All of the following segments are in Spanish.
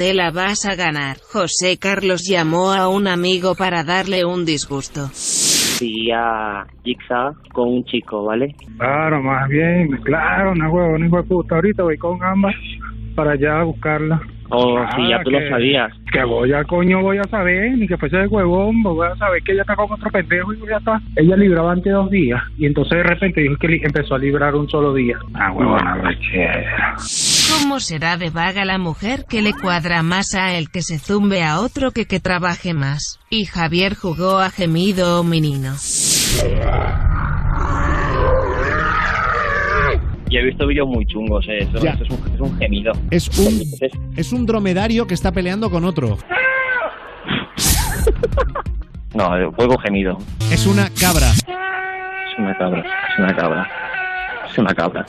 Te la vas a ganar. José Carlos llamó a un amigo para darle un disgusto. Fui a Jigsaw con un chico, ¿vale? Claro, más bien, claro, una huevo, hijo de puta. Ahorita voy con ambas para allá a buscarla. Oh, Ah, sí, ya tú lo sabías. Que voy a coño, voy a saber, ni que fuese de huevón, voy a saber que ella está con otro pendejo y ya está. Ella libraba antes dos días y entonces de repente dijo que empezó a librar un solo día. Ah, huevona, lechera. ¿Cómo será de vaga la mujer que le cuadra más a el que se zumbe a otro que que trabaje más? Y Javier jugó a gemido o menino. Yo he visto vídeos muy chungos, eh. Eso, Ya. eso es, un, es un gemido. Es un, Entonces, es un dromedario que está peleando con otro. no, eh, juego gemido. Es una cabra. Es una cabra, es una cabra. Es una cabra.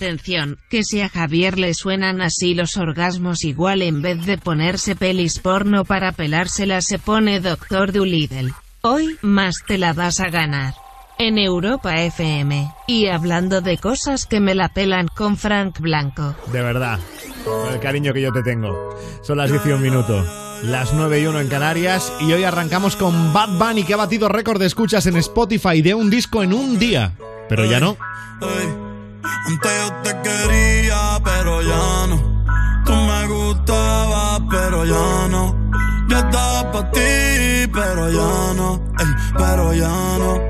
Atención, que si a Javier le suenan así los orgasmos igual en vez de ponerse pelis porno para pelársela se pone Doctor Dolittle. Hoy, más te la vas a ganar. En Europa FM. Y hablando de cosas que me la pelan con Frank Blanco. De verdad. Con el cariño que yo te tengo. Son las 11 minutos. Las 9 y 1 en Canarias. Y hoy arrancamos con Bad Bunny que ha batido récord de escuchas en Spotify de un disco en un día. Pero ya no. Antes yo te quería, pero ya no. Tú me gustabas, pero ya no. Yo estaba para ti, pero ya no. Pero ya no.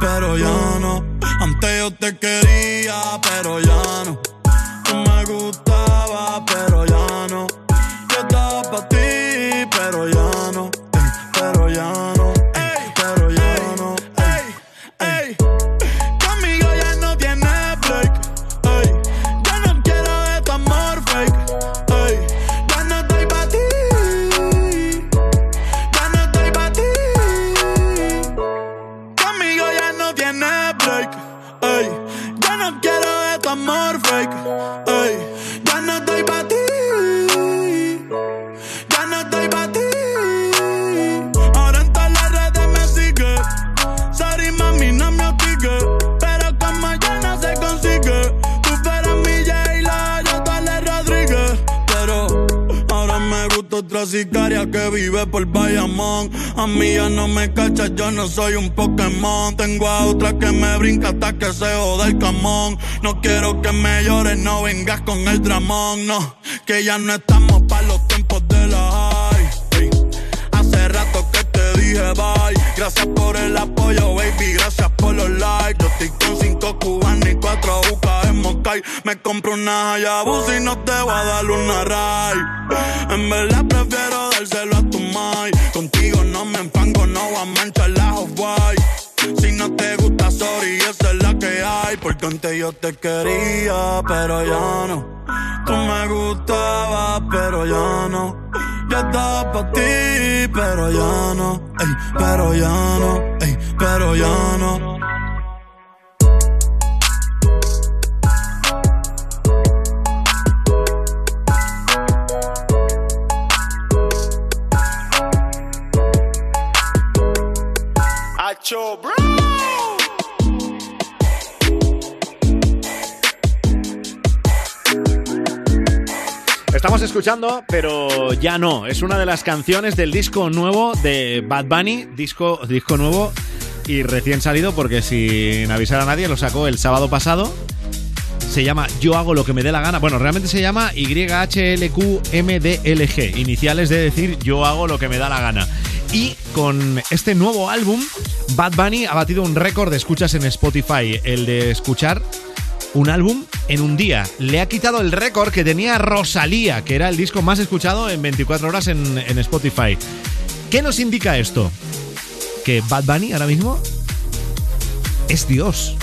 Pero ya no. Antes yo te quería, pero ya no. Que vive por Bayamón. A mí ya no me cacha, yo no soy un Pokémon. Tengo a otra que me brinca hasta que se joda el camón. No quiero que me llores, no vengas con el dramón. No, que ya no estamos para los tiempos de la high. Hace rato que te dije bye. Gracias por el apoyo, baby. Gracias por los likes. Estoy con cinco cubanos y cuatro bucas en Moscay. Me compro una Hayabusa y no te voy a dar una ray. En verdad prefiero dárselo a tu mai. Contigo no me enfango, no voy a manchar la white. Si no te gusta, sorry, esa es la que hay. Porque antes yo te quería, pero ya no. Tú me gustabas, pero ya no. Yo estaba pa' ti, pero ya no. Ey, pero ya no. Ey, pero ya no. Estamos escuchando, pero ya no. Es una de las canciones del disco nuevo de Bad Bunny. Disco, disco nuevo y recién salido porque sin avisar a nadie lo sacó el sábado pasado. Se llama Yo hago lo que me dé la gana. Bueno, realmente se llama YHLQMDLG. Iniciales de decir Yo hago lo que me da la gana. Y con este nuevo álbum, Bad Bunny ha batido un récord de escuchas en Spotify. El de escuchar un álbum en un día. Le ha quitado el récord que tenía Rosalía, que era el disco más escuchado en 24 horas en, Spotify. ¿Qué nos indica esto? Que Bad Bunny ahora mismo es Dios.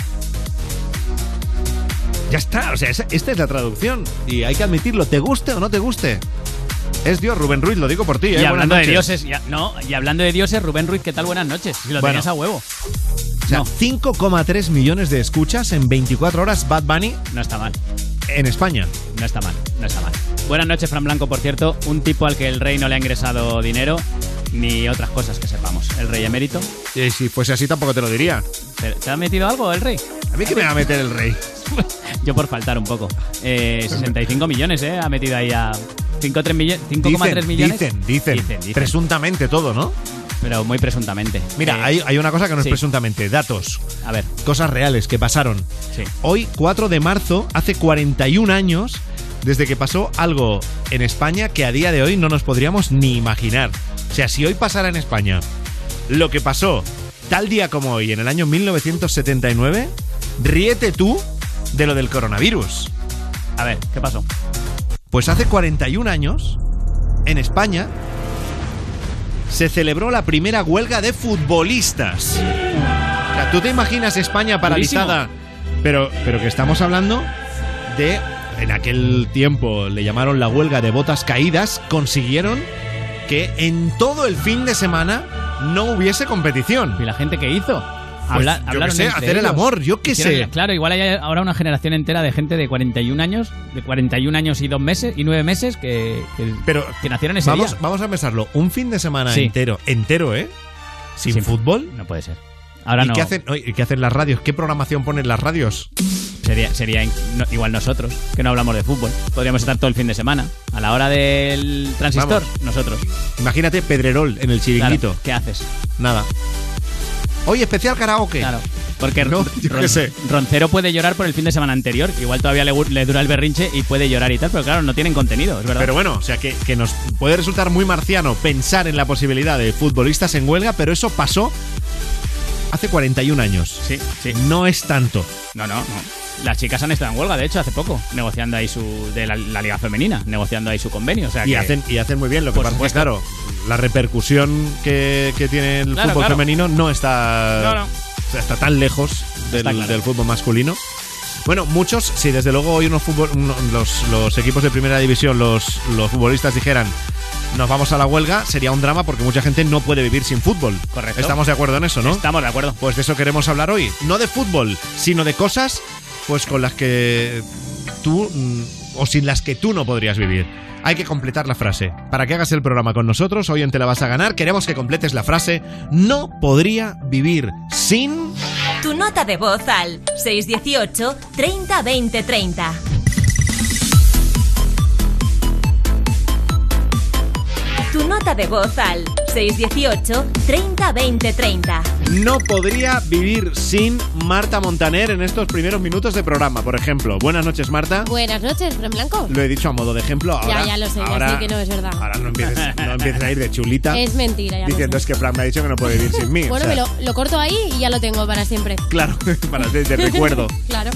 Ya está, o sea, esta es la traducción. Y hay que admitirlo, te guste o no te guste. Es Dios, Rubén Ruiz, lo digo por ti, ¿eh? Y hablando de dioses, ya- no, y hablando de dioses, Rubén Ruiz, ¿qué tal? Buenas noches. Si lo Bueno. tenías a huevo. O sea, 5,3 millones de escuchas en 24 horas Bad Bunny No está mal. en España. No está mal, no está mal. Buenas noches, Fran Blanco, por cierto. Un tipo al que el rey no le ha ingresado dinero ni otras cosas que sepamos. El rey emérito. Y si fuese así tampoco te lo diría. ¿Te, te ha metido algo el rey? ¿A mí qué me va a meter el rey? Yo por faltar un poco. Eh, 65 millones, ¿eh? Ha metido ahí a 5,3 millones. 5,3 millones. Dicen, dicen, Dicen, dicen. Presuntamente todo, ¿no? Pero muy presuntamente. Mira, Eh, hay, hay una cosa que no sí. es presuntamente. Datos. A ver, Cosas reales que pasaron. sí. Hoy, 4 de marzo, hace 41 años desde que pasó algo en España que a día de hoy no nos podríamos ni imaginar. O sea, si hoy pasara en España lo que pasó tal día como hoy, en el año 1979, ríete tú de lo del coronavirus. A ver, ¿qué pasó? Pues hace 41 años, en España, se celebró la primera huelga de futbolistas. O sea, ¿tú te imaginas España paralizada? Pero, pero que estamos hablando de, en aquel tiempo le llamaron la huelga de botas caídas, consiguieron que en todo el fin de semana no hubiese competición. ¿Y la gente qué hizo? Pues, Habla- yo sé, hacer el amor, yo qué Hicieron- sé. Claro, igual hay ahora una generación entera de gente de 41 años, de 41 años y dos meses y nueve meses que, que, Pero que nacieron ese vamos, día. vamos a pensarlo, un fin de semana Sí. entero, entero, ¿eh? Sin, Sin fútbol. No puede ser. Ahora ¿Y no. qué hacen, oye, ¿y qué hacen las radios? ¿Qué programación ponen las radios? Sería, sería no- igual nosotros, que no hablamos de fútbol. Podríamos estar todo el fin de semana. A la hora del transistor, Vamos. nosotros. Imagínate Pedrerol en el Claro, chiringuito. ¿Qué haces? Nada. Oye, especial karaoke. Claro. Porque No, Ron- yo qué sé. Roncero puede llorar por el fin de semana anterior. Igual todavía le dura el berrinche y puede llorar y tal, pero claro, no tienen contenido, es verdad. Pero bueno, o sea que, que nos puede resultar muy marciano pensar en la posibilidad de futbolistas en huelga, pero eso pasó hace 41 años. sí, sí. No es tanto. No, no, no. Las chicas han estado en huelga, de hecho, hace poco, negociando ahí su. de la, la Liga Femenina, negociando ahí su convenio. O sea Y que- hacen, y hacen muy bien. Lo que pasa supuesto. es que, claro, la repercusión que, que tiene el Claro, fútbol claro. femenino no está, No, no. o sea, está tan lejos del, claro. del fútbol masculino. Bueno, muchos, si desde luego hoy unos fútbol- los, los equipos de primera división, los, los futbolistas dijeran nos vamos a la huelga, sería un drama porque mucha gente no puede vivir sin fútbol. Correcto. Estamos de acuerdo en eso, ¿no? Estamos de acuerdo. Pues de eso queremos hablar hoy. No de fútbol, sino de cosas pues con las que tú mm, o sin las que tú no podrías vivir. Hay que completar la frase. Para que hagas el programa con nosotros, hoy en Te la vas a ganar, queremos que completes la frase No podría vivir sin... Tu nota de voz al 618 30 20 30. Nota de voz al 618 30 20 30. No podría vivir sin Marta Montaner en estos primeros minutos de programa, por ejemplo. Buenas noches, Marta. Buenas noches, Fran Blanco. Lo he dicho a modo de ejemplo. Ahora, ya, ya lo sé, ya ahora- sé que no es verdad. Ahora no empieces, no empieces a ir de chulita Es mentira, ya diciendo lo es que Fran me ha dicho que no puede vivir sin mí. o Bueno, sea, me lo, lo corto ahí y ya lo tengo para siempre. Claro, para de, de recuerdo. claro.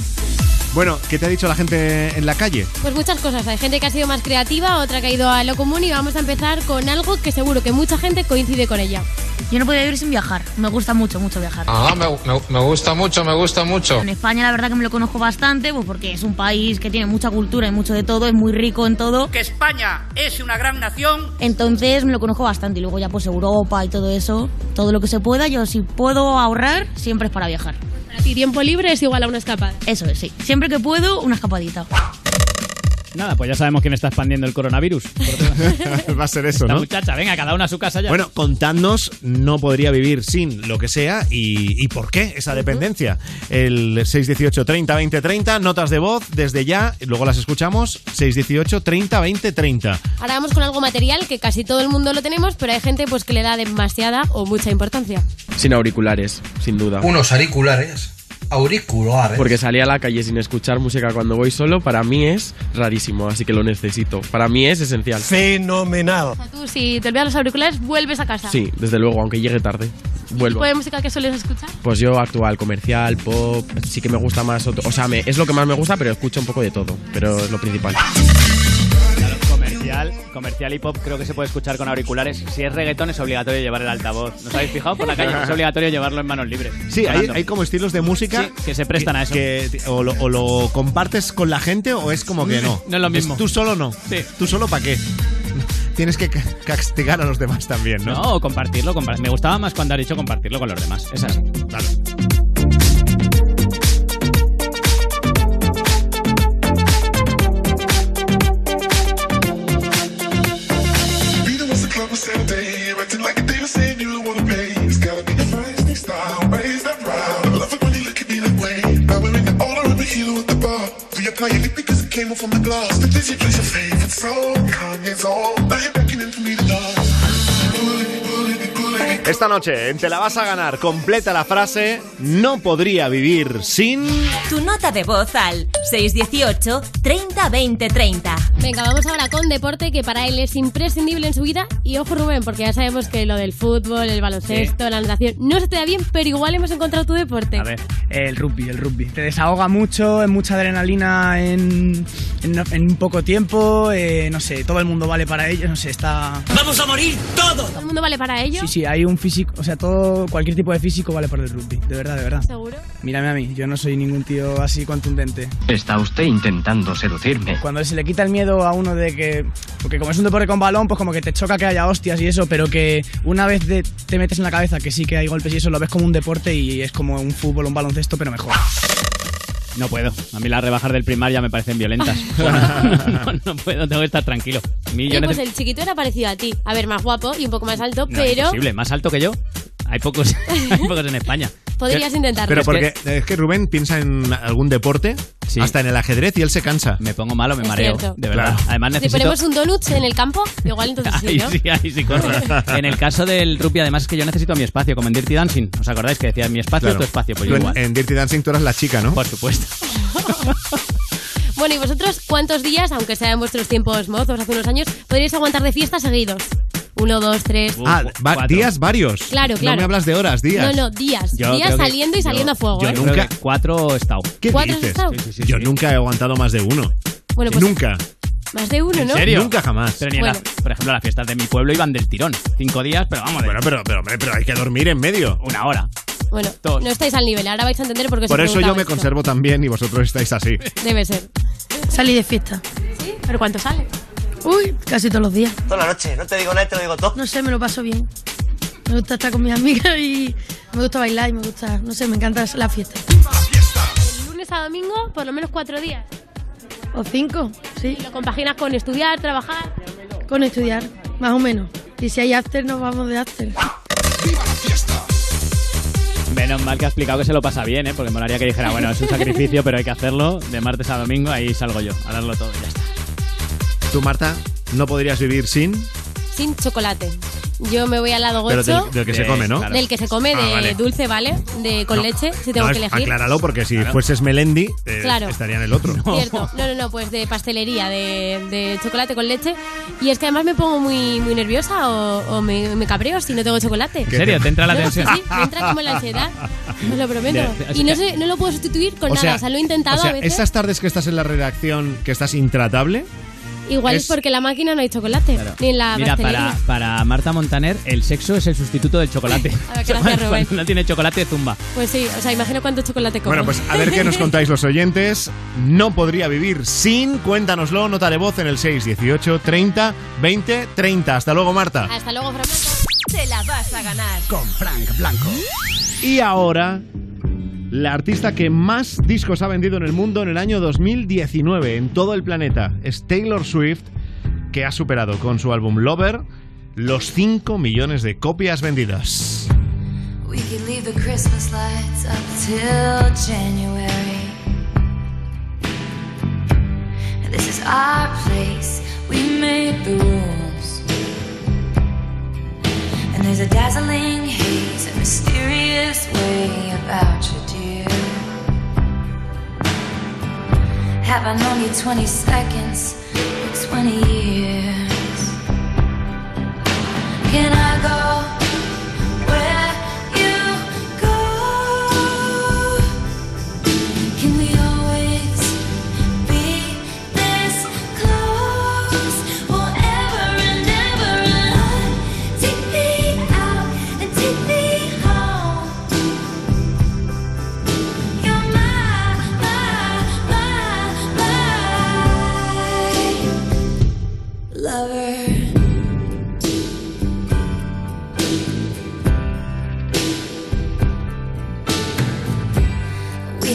Bueno, ¿qué te ha dicho la gente en la calle? Pues muchas cosas. Hay gente que ha sido más creativa, otra que ha ido a lo común y vamos a empezar con algo que seguro que mucha gente coincide con ella. Yo no podía vivir sin viajar. Me gusta mucho, mucho viajar. Ah, me, me- me gusta mucho, me gusta mucho. En España la verdad que me lo conozco bastante, pues porque es un país que tiene mucha cultura y mucho de todo, es muy rico en todo. que España es una gran nación. Entonces me lo conozco bastante y luego ya pues Europa y todo eso, todo lo que se pueda, yo si puedo ahorrar, siempre es para viajar. Para ti tiempo libre es igual a una escapada. Eso es, sí. Siempre que puedo, una escapadita. Nada, pues ya sabemos quién está expandiendo el coronavirus. Va a ser eso, Esta ¿no? muchacha, venga, cada una a su casa ya. Bueno, contadnos, no podría vivir sin lo que sea y, y por qué esa dependencia. El 618 30 20 30, notas de voz desde ya, luego las escuchamos. 618 30 20 30. Ahora vamos con algo material que casi todo el mundo lo tenemos, pero hay gente pues que le da demasiada o mucha importancia. Sin auriculares, sin duda. Unos auriculares. Auriculares. Porque salir a la calle sin escuchar música cuando voy solo, para mí es rarísimo, así que lo necesito. Para mí es esencial. Fenomenal. O sea, tú si te olvidas los auriculares, vuelves a casa. Sí, desde luego, aunque llegue tarde. ¿Qué Vuelvo. tipo de música que sueles escuchar? Pues yo actual, comercial, pop, sí que me gusta más. otro- o sea, me- es lo que más me gusta, pero escucho un poco de todo. Pero es lo principal. Comercial, comercial y pop creo que se puede escuchar con auriculares. Si es reggaetón es obligatorio llevar el altavoz. ¿Nos habéis fijado por la calle? Es obligatorio llevarlo en manos libres. Sí, hay, hay como estilos de música Sí, que se prestan a eso. que- o, lo, o lo compartes con la gente o es como que no. No es lo mismo. tú solo no. Sí. ¿Tú solo para qué? Tienes que ca- castigar a los demás también, ¿no? No, compartirlo, compar- Me gustaba más cuando has dicho compartirlo con los demás. Es así. Claro. playing it because it came off on the glass. The digit is your favorite song. Kanye's all Now you're back in the Esta noche en Te la vas a ganar completa la frase No podría vivir sin... Tu nota de voz al 618 30 20 30. Venga, vamos ahora con deporte que para él es imprescindible en su vida. Y ojo, Rubén, porque ya sabemos que lo del fútbol, el baloncesto, la natación no se te da bien, pero igual hemos encontrado tu deporte. A ver, el rugby, el rugby. Te desahoga mucho, es mucha adrenalina en, en, poco tiempo. eh, no sé, todo el mundo vale para ello. No sé, está. ¡Vamos a morir todos! ¿Todo el mundo vale para ello? Sí, sí, hay un físico, o sea, todo, cualquier tipo de físico vale para el rugby. De verdad, de verdad. ¿Seguro? Mírame a mí, yo no soy ningún tío así contundente. Está usted intentando seducirme. Cuando se le quita el miedo a uno de que. Porque como es un deporte con balón, pues como que te choca que haya hostias y eso, pero que una vez de- te metes en la cabeza que sí que hay golpes y eso, lo ves como un deporte y es como un fútbol, un baloncesto, pero mejor. No puedo. A mí las rebajas del primar ya me parecen violentas. no, no puedo, tengo que estar tranquilo. Oye, pues el chiquito era parecido a ti. A ver, más guapo y un poco más alto, No, pero imposible, más alto que yo. Hay pocos, hay pocos en España. podrías intentarlo. Pero porque es que Rubén piensa en algún deporte, hasta en el ajedrez, y él se cansa. Me pongo malo, me Es mareo. cierto. De verdad. Claro. Además si necesito... ponemos un donut en el campo, igual entonces sí, Ahí ¿no? sí, ahí sí corro. En el caso del rugby, además, es que yo necesito mi espacio, como en Dirty Dancing. ¿Os acordáis que decía mi espacio Claro. tu espacio? Pues Tú yo en, igual. en Dirty Dancing tú eras la chica, ¿no? Por supuesto. Bueno, ¿y vosotros cuántos días, aunque sea en vuestros tiempos mozos hace unos años, podríais aguantar de fiesta seguidos? Uno, dos, tres. Ah, va- días varios. Claro, claro. No me hablas de horas, días. No, no, días. Yo días creo que- saliendo y saliendo a fuego, yo ¿eh? nunca- Creo que cuatro he estado. ¿Qué ¿Cuatro has dices? estado? Yo nunca he aguantado más de uno. Bueno, pues nunca. más de uno, ¿En ¿no? serio? Nunca jamás. Pero ni en Bueno. las- por ejemplo, las fiestas de mi pueblo iban del tirón. Cinco días, pero vamos, de Bueno, pero, pero, hombre, pero hay que dormir en medio. una hora. Bueno, no estáis al nivel, ahora vais a entender por qué os Por he eso yo preguntado me esto. conservo tan bien y vosotros estáis así. Debe ser. Salí de fiesta. ¿Sí? ¿Pero cuánto sale? Uy, casi todos los días. Toda la noche, no te digo nada, te lo digo todo. No sé, me lo paso bien. Me gusta estar con mis amigas y me gusta bailar y me gusta, no sé, me encanta la fiesta. De lunes a domingo, por lo menos cuatro días. O cinco, sí. ¿Y lo compaginas con estudiar, trabajar? Con estudiar, más o menos. Y si hay after, nos vamos de after. Menos mal que ha explicado que se lo pasa bien, ¿eh? Porque me molaría que dijera, bueno, es un sacrificio, pero hay que hacerlo. De martes a domingo, ahí salgo yo, a darlo todo y ya está. Tú, Marta, no podrías vivir sin, Sin chocolate. Yo me voy al lado pero gocho. del, del que se come, ¿no? Del que se come, Ah, de vale. dulce, ¿vale? De con No. leche, si tengo No, que elegir. Acláralo, porque si fueses Melendi, eh, Claro. estaría en el otro. Cierto. No, no, no, pues de pastelería, de, de chocolate con leche. Y es que además me pongo muy, muy nerviosa o, o me, me cabreo si no tengo chocolate. ¿En serio? ¿Te entra la No, tensión? Sí, me entra como la ansiedad. Os lo prometo. Y no, sé, no lo puedo sustituir con nada. O sea, lo he intentado o sea, a veces. esas tardes que estás en la redacción, que estás intratable, Igual es... es- porque en la máquina no hay chocolate. Ni en la Mira, para, para Marta Montaner, el sexo es el sustituto del chocolate. A ver, gracias, Rubén. Cuando no tiene chocolate, zumba. Pues sí, o sea, imagino cuánto chocolate como. Bueno, pues a ver qué nos contáis los oyentes. No podría vivir sin, cuéntanoslo, nota de voz en el 618 30 20 30. Hasta luego, Marta. Hasta luego, Fran. Te la vas a ganar. Con Frank Blanco. Y ahora, la artista que más discos ha vendido en el mundo en el año 2019, en todo el planeta, es Taylor Swift, que ha superado con su álbum Lover los 5 millones de copias vendidas. We could leave the Christmas lights up till January. This is our place, we make the rules. And there's a dazzling haze, a mysterious way about you, Have I known you 20 seconds or 20 years? Can I go?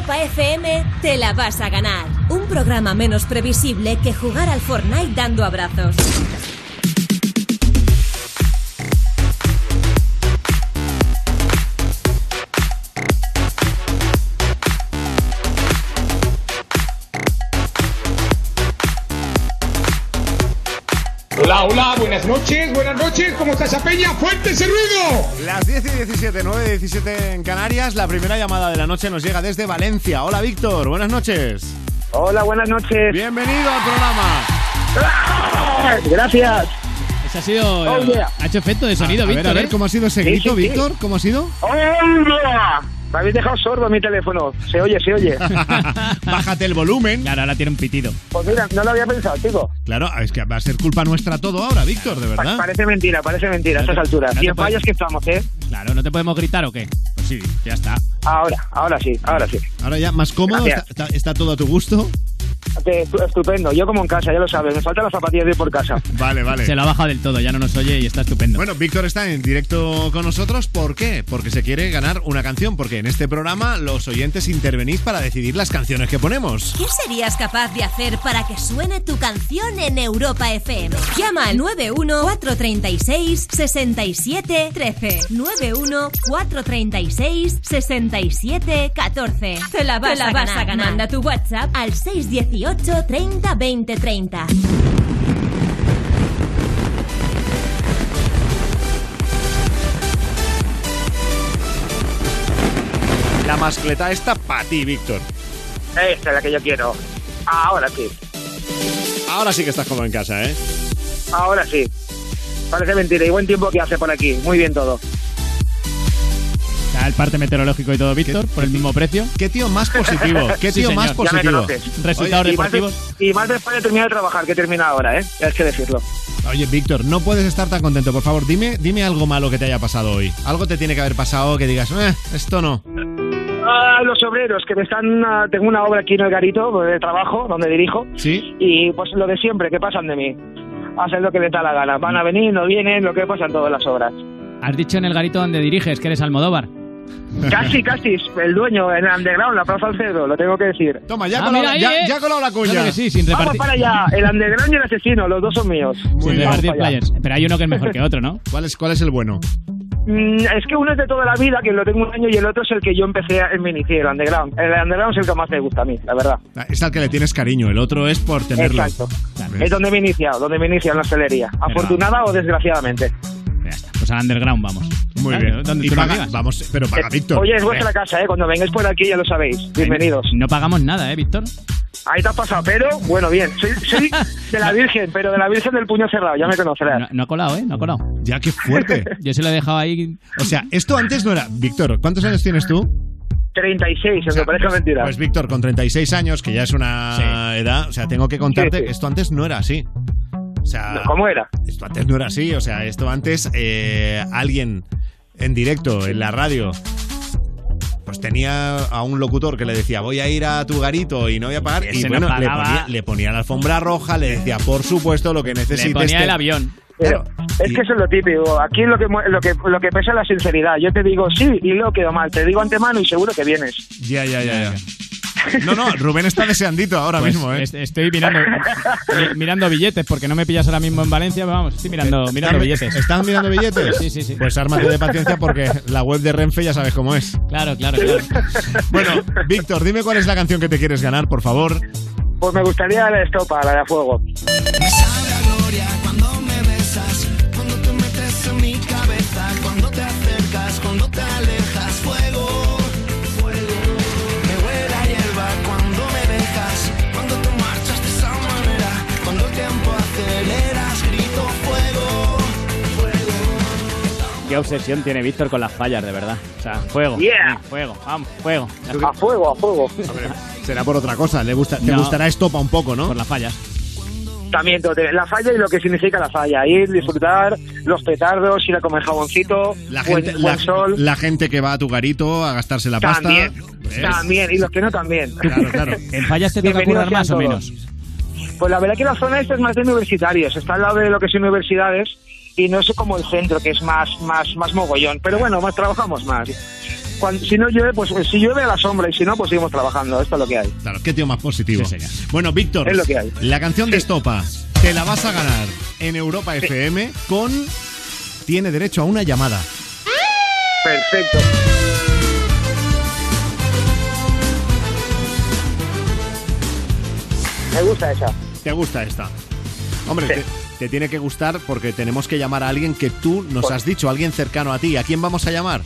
Europa FM te la vas a ganar. Un programa menos previsible que jugar al Fortnite dando abrazos. Buenas noches, buenas noches, ¿cómo está esa peña? ¡Fuerte ese ruido! Las 10 y 17, 9 y 17 en Canarias. La primera llamada de la noche nos llega desde Valencia. Hola, Víctor. Buenas noches. Hola, buenas noches. Bienvenido al programa. Gracias. Ese ha sido. Oh, yeah. Ha hecho efecto de sonido, a ver, Víctor. a ver, ¿eh? ¿cómo ha sido ese Sí, grito, sí, sí. Víctor? ¿Cómo ha sido? ¡Oh, yeah! Me habéis dejado sordo mi teléfono. Se oye, se oye. Bájate el volumen. Claro, ahora tiene un pitido. Pues mira, no lo había pensado, chico. Claro, es que va a ser culpa nuestra todo ahora, Víctor, de Pa- verdad. parece mentira, parece mentira a estas alturas. no Y en puedes- fallos que estamos, ¿eh? Claro, ¿no te podemos gritar o qué? Pues sí, ya está. Ahora, ahora sí, ahora sí. Ahora ya más cómodo, está, Gracias. está- está todo a tu gusto. Estupendo. Yo como en casa, ya lo sabes. Me faltan las zapatillas de ir por casa. Vale, vale. Se lo ha bajado del todo, ya no nos oye y está estupendo. Bueno, Víctor está en directo con nosotros. ¿Por qué? Porque se quiere ganar una canción. Porque en este programa los oyentes intervenís para decidir las canciones que ponemos. ¿Qué serías capaz de hacer para que suene tu canción en Europa FM? Llama al 91 436 67 13. 91 436 67 14. Te la vas, a, ganar. Manda tu WhatsApp al 618 30 20 30. La mascleta está para ti, Víctor. Esta es la que yo quiero. Ahora sí, Ahora sí que estás como en casa, ¿eh? ahora sí. Parece mentira. Y buen tiempo que hace por aquí. Muy bien todo. El parte meteorológico y todo, Víctor, por el mismo precio. ¿Qué tío más positivo? ¿Qué Sí, tío más positivo? Resultados Oye, y más de- deportivos. Y más después de terminar de trabajar, que termina ahora, ¿eh? Hay que decirlo. Oye, Víctor, no puedes estar tan contento. Por favor, dime, dime algo malo que te haya pasado hoy. Algo te tiene que haber pasado que digas, eh, esto no. Ah, los obreros que me están. ah, tengo una obra aquí en el garito de trabajo, donde dirijo. ¿Sí? Y pues lo de siempre, que pasan de mí. Hacen lo que les da la gana. Van a venir, no vienen, lo que pasa en todas las obras. Has dicho en el garito donde diriges que eres Almodóvar. Casi, casi, el dueño en el underground, la Plaza Alcedo, lo tengo que decir. Toma, ya Ah, colado, ya, eh. ya colado la cuña. Claro que sí, sin Vamos para allá, el underground y el asesino, los dos son míos. Sin repartir para allá. players. Pero hay uno que es mejor que otro, ¿no? ¿Cuál es, ¿Cuál es el bueno? Mm, es que uno es de toda la vida, que lo tengo un año, y el otro es el que yo empecé en mi inicié, el underground. El underground es el que más me gusta a mí, la verdad. Ah, Es al que le tienes cariño, el otro es por tenerlo. Exacto. Es donde me he iniciado, donde me he iniciado en la hostelería. Afortunada o desgraciadamente. Pues al underground vamos. Muy bien. donde Y tú paga- vamos, pero paga Víctor. Oye, es vuestra casa, ¿eh? Cuando vengáis por aquí ya lo sabéis. Bienvenidos. No pagamos nada, ¿eh, Víctor? Ahí te has pasado, pero bueno, bien. Soy, soy de la Virgen, pero de la Virgen del puño cerrado, ya me conocerás. No, no ha colado, ¿eh? No ha colado. Ya, qué fuerte. Yo se lo he dejado ahí. O sea, esto antes no era. Víctor, ¿cuántos años tienes tú? 36, aunque parezca mentira. Pues Víctor, con 36 años, que ya es una edad, o sea, tengo que contarte, Sí, sí. esto antes no era así. O sea, ¿Cómo era? Esto antes no era así, o sea, esto antes eh, alguien en directo, en la radio, pues tenía a un locutor que le decía, voy a ir a tu garito y no voy a pagar, y no bueno, le ponía, le ponía la alfombra roja, le decía, por supuesto, lo que necesites. Le ponía te- el avión. Pero es que eso es lo típico. Aquí lo que, lo que lo que pesa es la sinceridad. Yo te digo sí y luego quedo mal. Te digo antemano y seguro que vienes. Ya, ya, ya, ya. No, no, Rubén está deseandito ahora Pues mismo, ¿eh? est- Estoy mirando, mi- mirando billetes, porque no me pillas ahora mismo en Valencia, pero vamos, estoy mirando, mirando ¿Estás- billetes. ¿Estás mirando billetes? Sí, sí, sí. Pues ármate de paciencia porque la web de Renfe ya sabes cómo es. Claro, claro, claro. Bueno, Víctor, dime cuál es la canción que te quieres ganar, por favor. Pues me gustaría la estopa, la de a fuego. Qué obsesión tiene Víctor con las fallas, de verdad. O sea, fuego. Yeah. Fuego, vamos, fuego. A fuego, a fuego. Será por otra cosa, le gusta, te No. gustará estopa un poco, ¿no? Por las fallas. También la falla y lo que significa la falla. Ir, disfrutar, los petardos, ir a comer jaboncito, La gente, buen la, sol. la gente que va a tu garito a gastarse la pasta. También, ¿ves? también. Y los que no también. Claro, claro. ¿En fallas te toca currar más o menos? Pues la verdad que la zona esta es más de universitarios, está al lado de lo que son universidades y no es como el centro, que es más, más, más mogollón. Pero bueno, más trabajamos más. Cuando, si no llueve, pues si llueve a la sombra y si no, pues seguimos trabajando. Esto es lo que hay. Claro, qué tío más positivo. Sí. Bueno, Víctor, Es lo que hay. la canción de Estopa te la vas a ganar en Europa FM con Tiene derecho a una llamada. Perfecto. Me gusta esa. ¿Te gusta esta? Hombre, Sí. te, te tiene que gustar porque tenemos que llamar a alguien que tú nos has dicho, alguien cercano a ti. ¿A quién vamos a llamar?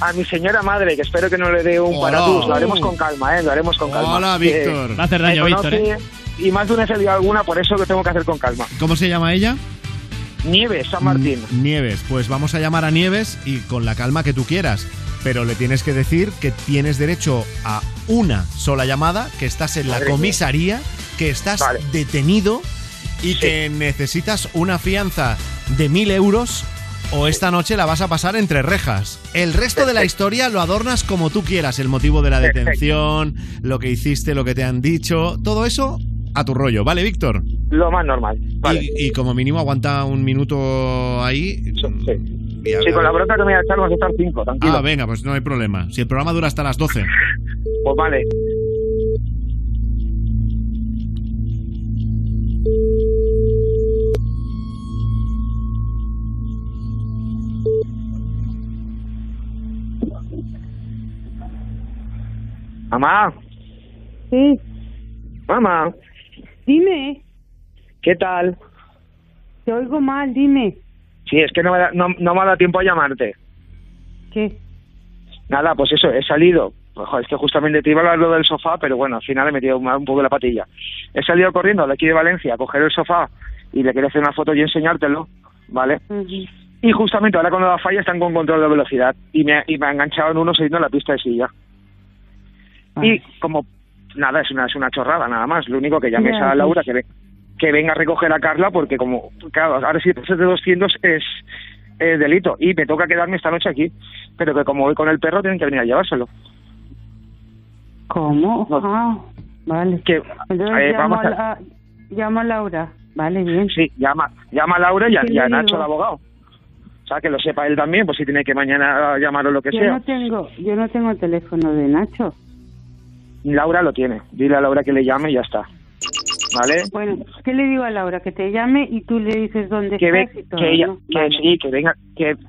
A mi señora madre, que espero que no le dé un Hola. paratús. Lo haremos con calma, ¿eh? Lo haremos con calma. Hola, Que Víctor. Va a hacer daño, Víctor, ¿eh? Y más de una se alguna, por eso lo tengo que hacer con calma. ¿Cómo se llama ella? Nieves, San Martín. Nieves. Pues vamos a llamar a Nieves y con la calma que tú quieras. Pero le tienes que decir que tienes derecho a una sola llamada, que estás en la Madre mía. comisaría, que estás Vale. detenido y que necesitas una fianza de mil euros o esta noche la vas a pasar entre rejas. El resto de la historia lo adornas como tú quieras, el motivo de la Perfecto. detención, lo que hiciste, lo que te han dicho, todo eso a tu rollo, ¿vale, Víctor? Lo más normal. Vale. Y, y como mínimo aguanta un minuto ahí. Sí, con la bronca que me voy a echar vamos a estar cinco, tranquilo. Ah, venga, pues no hay problema. Si el programa dura hasta las 12. Pues vale. Mamá, Sí, mamá, dime, ¿qué tal? te oigo mal, dime. Sí, es que no me, da, no, no me ha dado tiempo a llamarte. ¿Qué? Nada, pues eso, he salido. Ojo, es que justamente te iba a hablar lo del sofá, pero bueno, al final he metido un, un poco la patilla. He salido corriendo de aquí de Valencia a coger el sofá y le quería hacer una foto y enseñártelo, ¿vale? Y justamente ahora cuando da falla están con control de velocidad y me, y me ha enganchado en uno siguiendo la pista de silla. Y como, nada, es una, es una chorrada nada más. Lo único que llames a Laura pues. que, ve- que venga a recoger a Carla porque como, claro, ahora si pasas de 200 es delito y me toca quedarme esta noche aquí. Pero que como voy con el perro tienen que venir a llevárselo. ¿Cómo? Ah, vale. Que, Entonces eh, llamo, vamos a, a- la- llamo a Laura. Vale, bien. Sí, llama, llama a Laura y a, ¿Qué y a le Nacho, el abogado. O sea, que lo sepa él también, pues si tiene que mañana llamar o lo que Yo sea. no tengo, yo no tengo el teléfono de Nacho. Laura lo tiene. Dile a Laura que le llame y ya está. ¿Vale? Bueno, ¿qué le digo a Laura? Que te llame y tú le dices dónde que ve, estás y todo, que ella, ¿no? que Vale. sí, que venga, que voy.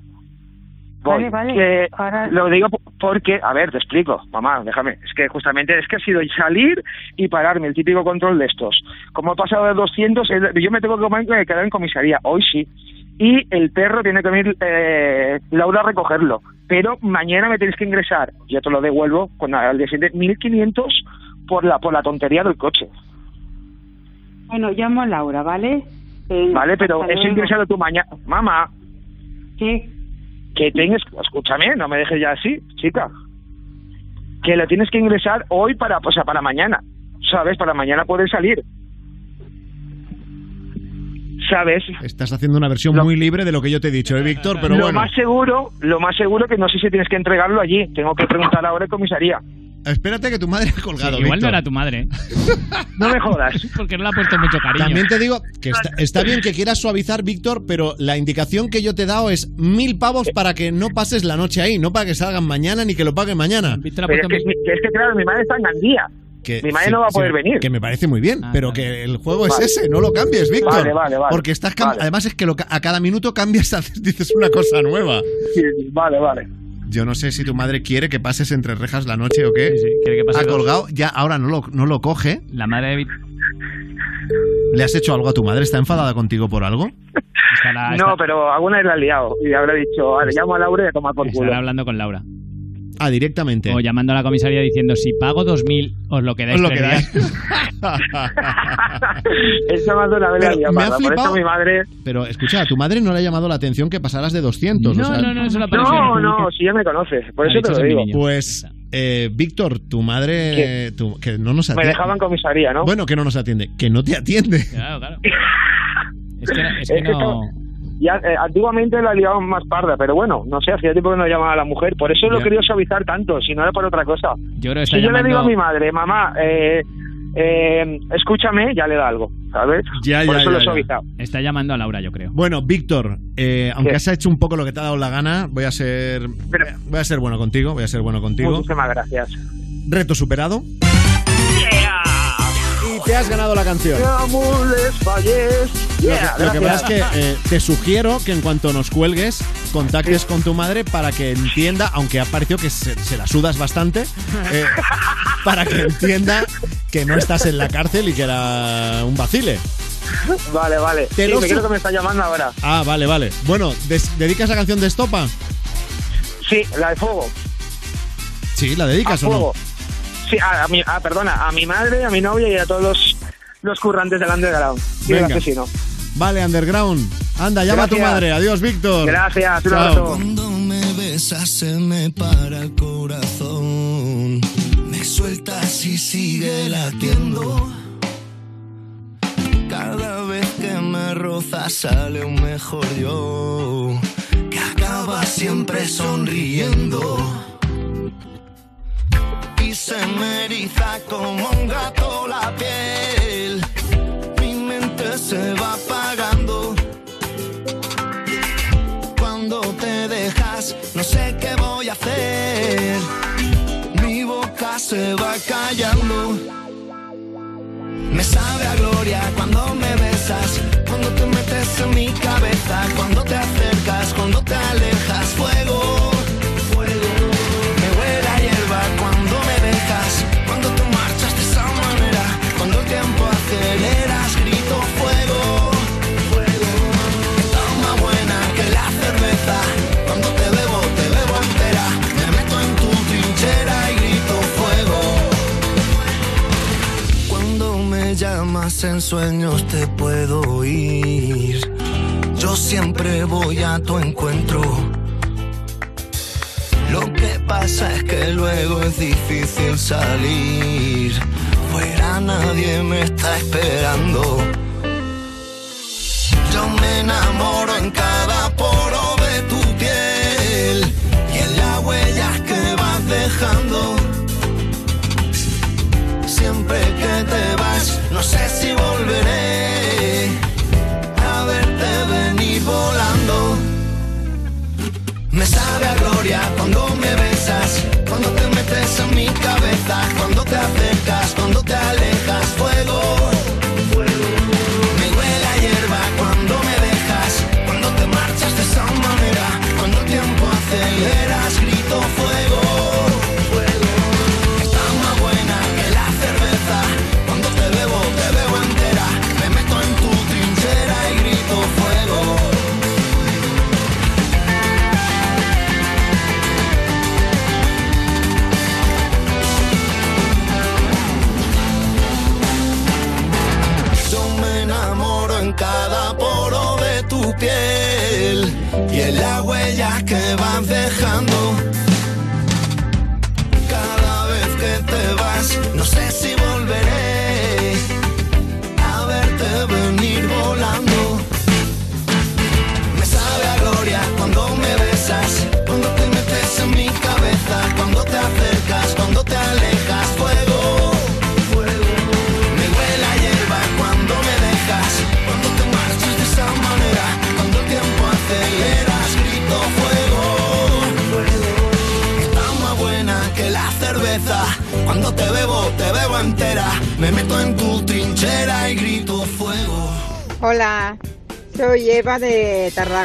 Vale, vale. Que Ahora- Lo digo po- porque, a ver, te explico, mamá, déjame, es que justamente es que ha sido salir y pararme, el típico control de estos. Como he pasado de 200, el- yo me tengo que quedar en comisaría, hoy sí. Y el perro tiene que venir eh, Laura a recogerlo. Pero mañana me tenéis que ingresar, yo te lo devuelvo con al día siguiente, 1.500 por la, por la tontería del coche. Bueno, llamo a Laura, ¿vale? Venga, Vale, pero luego. ingresado tú mañana. Mamá, ¿Qué? que tienes, escúchame, no me dejes ya así, chica. Que lo tienes que ingresar hoy para, o sea, para mañana, ¿sabes? Para mañana poder salir. ¿Sabes? Estás haciendo una versión muy libre de lo que yo te he dicho, ¿eh, Víctor? Pero lo bueno. más seguro, lo más seguro que no sé si tienes que entregarlo allí. Tengo que preguntar ahora en comisaría. Espérate que tu madre ha colgado. Igual no era tu madre. No me jodas. Porque no le ha puesto mucho cariño. También te digo que está, está bien que quieras suavizar, Víctor, pero la indicación que yo te he dado es mil pavos para que no pases la noche ahí, no para que salgan mañana ni que lo paguen mañana. Pero es que, que es que, claro, mi madre está en Gandía. Que, Mi madre sí, no va a sí, poder venir. Que me parece muy bien, pero que el juego Vale. es ese, no lo cambies, Víctor. Vale, vale, vale. Porque estás cam- Vale. además es que lo ca- a cada minuto cambias, dices una cosa nueva. Sí, vale, vale. Yo no sé si tu madre quiere que pases entre rejas la noche o qué. quiere que pase ha dos. colgado, ya ahora no lo, no lo coge. La madre de Víctor. ¿Le has hecho algo a tu madre? ¿Está enfadada contigo por algo? No, pero alguna vez la he liado y habrá dicho, vale, llamo a Laura y a tomar por culo. Estará hablando con Laura. Ah, directamente. O llamando a la comisaría diciendo, si pago 2.000, os lo quedáis Os lo quedáis. días". Eso más de una vez la Pero liado, me ha parda. Por flipado. eso mi madre... Pero escucha, a tu madre no le ha llamado la atención que pasaras de 200. o sea- No, no, si ya me conoces. Por eso te lo digo. Pues, eh, Víctor, tu madre. tu- que no nos Me atiende. dejaban comisaría, ¿no? Bueno, que no nos atiende. Que no te atiende. Claro, claro. Es que, es que Es que no... Ya, eh, antiguamente la liaban más parda, pero bueno, no sé, hacía tiempo que no llamaba a la mujer, por eso lo quería suavizar tanto, si no era por otra cosa. Yo creo que está Si yo le digo a mi madre, mamá, eh, eh, escúchame, ya le da algo, ¿sabes? Ya, por ya, eso ya, lo he ya. suavizado. Está llamando a Laura, yo creo. Bueno, Víctor, eh, aunque ¿Qué? has hecho un poco lo que te ha dado la gana, voy a ser. Voy a ser bueno contigo. Voy a ser bueno contigo. Muchísimas gracias. Reto superado. Y te has ganado la canción. Lo que, lo que pasa es que eh, te sugiero que en cuanto nos cuelgues, contactes con tu madre para que entienda, aunque ha parecido que se, se la sudas bastante, eh, para que entienda que no estás en la cárcel y que era un vacile. Vale, vale. Te Sí, lo me creo que me está llamando ahora. Ah, vale, vale. Bueno, ¿dedicas la canción de Estopa? Sí, la de fuego. Sí, ¿la dedicas A o no? Sí, a, a mi, ah, perdona, a mi madre, a mi novia y a todos los, los currantes del underground. Y el Venga. asesino. Vale, Underground. Anda, llama a tu Gracias. madre. Adiós, Víctor. Gracias, un Chao. abrazo. Cuando me besas se me para el corazón. Me sueltas y sigue latiendo. Cada vez que me rozas sale un mejor yo. Que acaba siempre sonriendo. Se me eriza como un gato la piel. Mi mente se va apagando. Cuando te dejas, no sé qué voy a hacer. Mi boca se va callando. Me sabe a gloria cuando me besas, cuando te metes en mi cabeza, cuando te acercas, cuando te alejas, en sueños te puedo oír. Yo siempre voy a tu encuentro. Lo que pasa es que luego es difícil salir. Fuera nadie me está esperando. Yo me enamoro en cada poro de tu piel y en las huellas que vas dejando. Siempre que te vas, no sé si volveré a verte venir volando. Me sabe a gloria cuando me besas, cuando te metes en mi cabeza, cuando te acercas,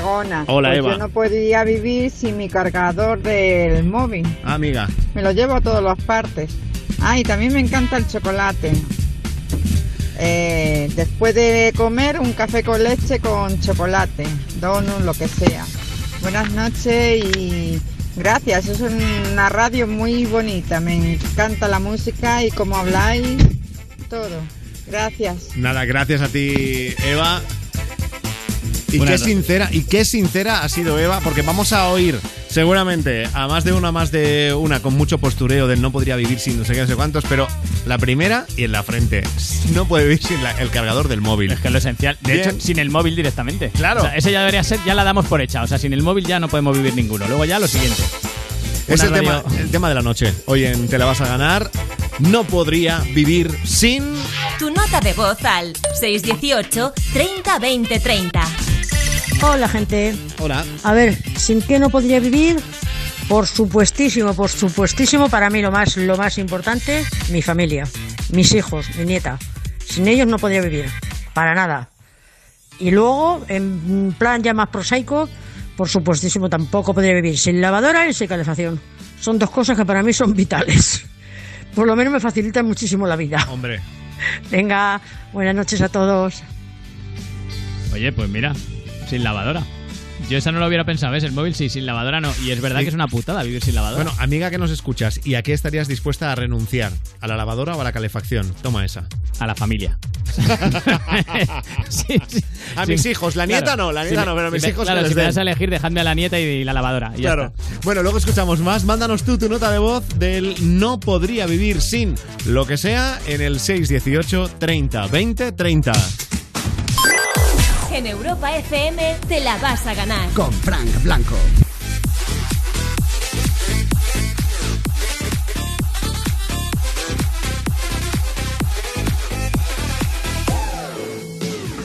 Tarragona. Hola, Pues Eva. Yo no podría vivir sin mi cargador del móvil. Ah, amiga. Me lo llevo a todas las partes. Ah, y también me encanta el chocolate. Eh, después de comer, un café con leche con chocolate, donut, lo que sea. Buenas noches y gracias. Es una radio muy bonita. Me encanta la música y cómo habláis, todo. Gracias. Nada, gracias a ti, Eva. Y qué ra- sincera, y qué sincera ha sido Eva, porque vamos a oír seguramente a más de una, más de una, con mucho postureo del no podría vivir sin no sé qué, no sé cuántos, pero la primera y en la frente. No puede vivir sin la- el cargador del móvil. Es que es lo esencial. De Bien. hecho, sin el móvil directamente. Claro. O sea, ese ya debería ser, ya la damos por hecha. O sea, sin el móvil ya no podemos vivir ninguno. Luego ya lo siguiente. Es el tema, el tema de la noche. Hoy en Te la vas a ganar. No podría vivir sin. Tu nota de voz al 618 30 20 30. Hola, gente. Hola. A ver, ¿sin qué no podría vivir? Por supuestísimo, por supuestísimo, para mí lo más, lo más importante, mi familia, mis hijos, mi nieta. Sin ellos no podría vivir, para nada. Y luego, en plan ya más prosaico, por supuestísimo, tampoco podría vivir sin lavadora y sin calefacción. Son dos cosas que para mí son vitales. Por lo menos me facilitan muchísimo la vida. Hombre. Venga, buenas noches a todos. Oye, pues mira, sin lavadora. Yo esa no lo hubiera pensado, ¿ves? El móvil sí, sin lavadora no. Y es verdad Sí. que es una putada vivir sin lavadora. Bueno, amiga que nos escuchas, ¿y a qué estarías dispuesta a renunciar? ¿A la lavadora o a la calefacción? Toma esa. A la familia. A Sí. mis hijos, la nieta Claro. no, la nieta no, pero si mis hijos Claro, que si me das a elegir, dejadme a la nieta y la lavadora. y ya Claro. está. Bueno, luego escuchamos más. Mándanos tú tu nota de voz del no podría vivir sin lo que sea en el 618 30 20 30. En Europa FM te la vas a ganar. Con Frank Blanco.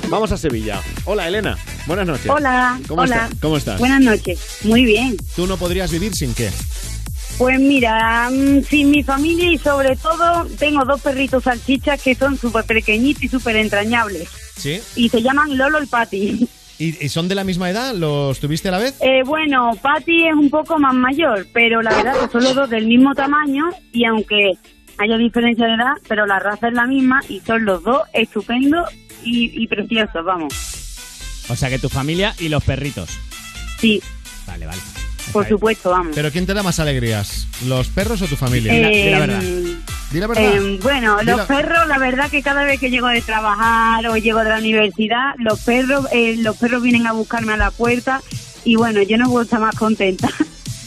Vamos a Sevilla. Hola, Elena. Buenas noches. Hola, ¿Cómo hola. estás? ¿Cómo estás? Buenas noches. Muy bien. ¿Tú no podrías vivir sin qué? Pues mira, mm, sin mi familia y sobre todo tengo dos perritos salchichas que son súper pequeñitos y súper entrañables. ¿Sí? Y se llaman Lolo y Patty. ¿Y, y son de la misma edad? ¿Los tuviste a la vez? Eh, bueno, Patty es un poco más mayor, pero la verdad que son los dos del mismo tamaño y aunque haya diferencia de edad, pero la raza es la misma y son los dos estupendos y, y preciosos, vamos. O sea que tu familia y los perritos. Sí, Vale, vale. por supuesto, vamos. ¿Pero quién te da más alegrías? ¿Los perros o tu familia? Eh, Di la verdad. Eh, bueno, Di los la- perros, la verdad que cada vez que llego de trabajar o llego de la universidad, los perros, eh, los perros vienen a buscarme a la puerta y bueno, yo no puedo estar más contenta.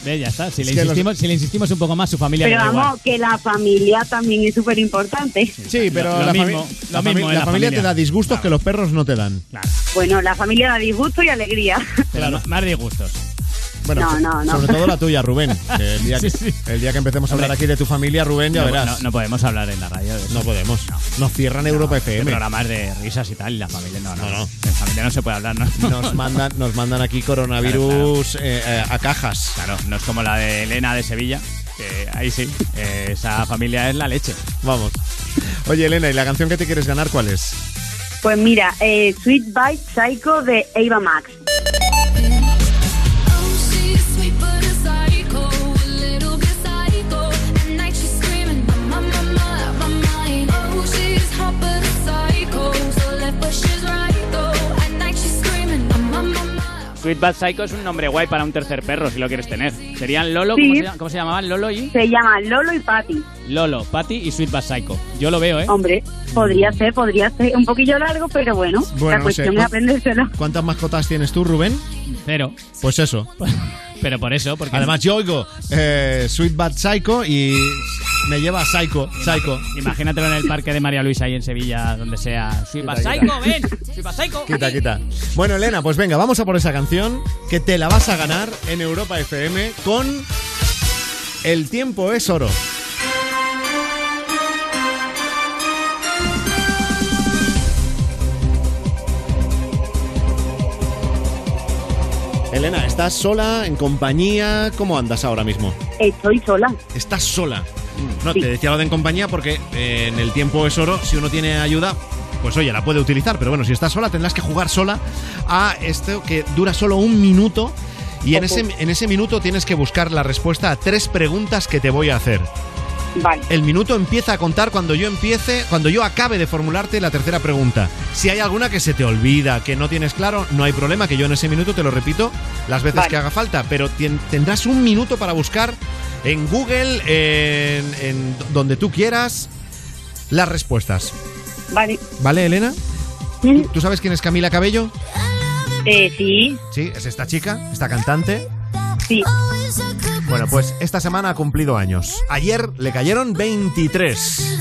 Ve, ya está. Si le, Es que los- insistimos, si le insistimos un poco más, su familia Pero vamos, que la familia también es súper importante. Sí, pero Lo la, mismo, fami- lo la mismo fami- la la familia te da disgustos que los perros no te dan. Bueno, la familia da disgusto y alegría. Pero más disgustos. Bueno, No, no, no. sobre todo la tuya, Rubén. Que El día, que, Sí, sí. el día que empecemos a hablar aquí de tu familia, Rubén, ya no, verás. no- no podemos hablar en la radio de eso. No podemos. Nos cierran Europa FM. programas de risas y tal, y la familia no, no. No, no. En familia no se puede hablar, ¿no? Nos mandan, nos mandan aquí coronavirus eh, eh, a cajas. Claro, no es como la de Elena de Sevilla, que ahí sí, eh, esa familia es la leche. Vamos. Oye, Elena, ¿y la canción que te quieres ganar cuál es? Pues mira, eh, Sweet Bite Psycho de Ava Max. Sweet Bad Psycho es un nombre guay para un tercer perro, si lo quieres tener. Serían Lolo, Sí. ¿cómo, se, llama- cómo se llamaban? Lolo y... Se llama Lolo y Patty. Lolo, Patty y Sweet Bad Psycho. Yo lo veo, ¿eh? Hombre, podría ser, podría ser un poquillo largo, pero bueno, Bueno, la cuestión es aprendérselo. ¿Cuántas mascotas tienes tú, Rubén? Cero. Pues eso. Pero por eso, porque... Además, yo oigo eh, Sweet Bad Psycho y me lleva a Psycho. Psycho. Imagínatelo en el parque de María Luisa ahí en Sevilla, donde sea. Bad Quita, Psycho, ven. Sweet Bad Psycho. Quita, quita. Bueno, Elena, pues venga, vamos a por esa canción que te la vas a ganar en Europa FM con El tiempo es oro. Elena, ¿estás sola, en compañía? ¿Cómo andas ahora mismo? Estoy sola. Estás sola. No, te decía lo de en compañía porque eh, en el tiempo es oro. Si uno tiene ayuda, pues oye, la puede utilizar. Pero bueno, si estás sola, tendrás que jugar sola a esto que dura solo un minuto. Y en ese, en ese minuto tienes que buscar la respuesta a tres preguntas que te voy a hacer. Vale. El minuto empieza a contar cuando yo empiece, cuando yo acabe de formularte la tercera pregunta. Si hay alguna que se te olvida, que no tienes claro, no hay problema, que yo en ese minuto te lo repito las veces Vale. que haga falta, pero tien- tendrás un minuto para buscar en Google, en, en donde tú quieras, las respuestas. Vale. ¿Vale, Elena? ¿Tú, tú sabes quién es Camila Cabello? Eh, sí, Sí, es esta chica, esta cantante. Sí. Bueno, pues esta semana ha cumplido años. Ayer le cayeron 23.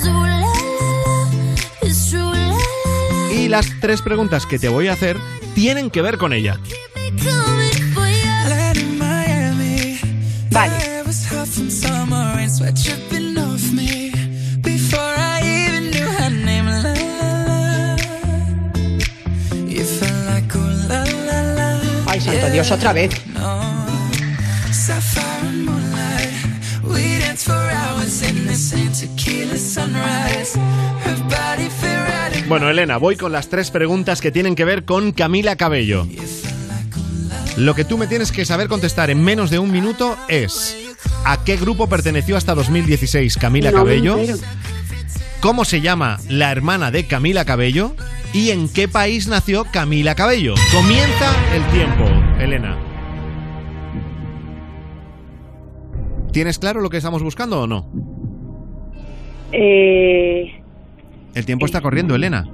Y las tres preguntas que te voy a hacer tienen que ver con ella. Vale. Ay, santo Dios, otra vez. Bueno, Elena, voy con las tres preguntas que tienen que ver con Camila Cabello. Lo que tú me tienes que saber contestar en menos de un minuto es ¿A qué grupo perteneció hasta 2016 Camila No me Cabello? entero. ¿Cómo se llama la hermana de Camila Cabello? ¿Y en qué país nació Camila Cabello? Comienza el tiempo, Elena. ¿Tienes claro lo que estamos buscando o no? Eh, El tiempo está corriendo, Elena.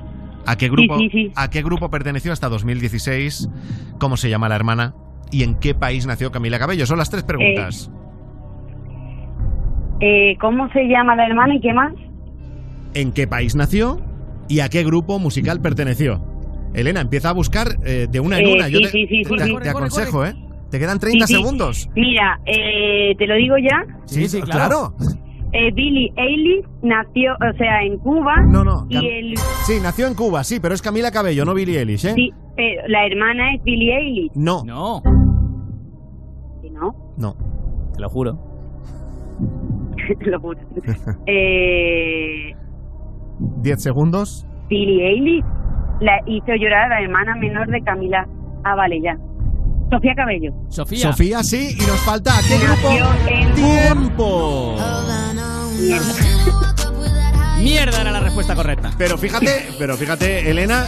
¿A qué grupo, sí, sí. ¿a qué grupo perteneció hasta 2016? ¿Cómo se llama la hermana? ¿Y en qué país nació Camila Cabello? Son las tres preguntas. eh, ¿Cómo se llama la hermana y qué más? ¿En qué país nació? ¿Y a qué grupo musical perteneció? Elena, empieza a buscar eh, de una en Eh, una. Yo sí, te, sí, sí, te- sí, te- sí. te aconsejo, ¿eh? Te quedan 30 Sí, sí. segundos. Mira, eh, te lo digo ya. Sí, sí, claro. Eh, Billie Eilish nació, o sea, en Cuba. No, no. Y el, Sí, nació en Cuba, sí, pero es Camila Cabello, no Billie Eilish, ¿eh? sí, pero la hermana es Billie Eilish. No. No. ¿Sí, ¿No? No. Te lo juro. lo juro. eh, 10 segundos. Billie Eilish la hizo llorar a la hermana menor de Camila. Ah, vale, ya. Sofía Cabello. Sofía. Sofía, sí, y nos falta ¿a qué grupo? en ¡Tiempo! Mierda era la respuesta correcta. Pero fíjate, pero fíjate, Elena,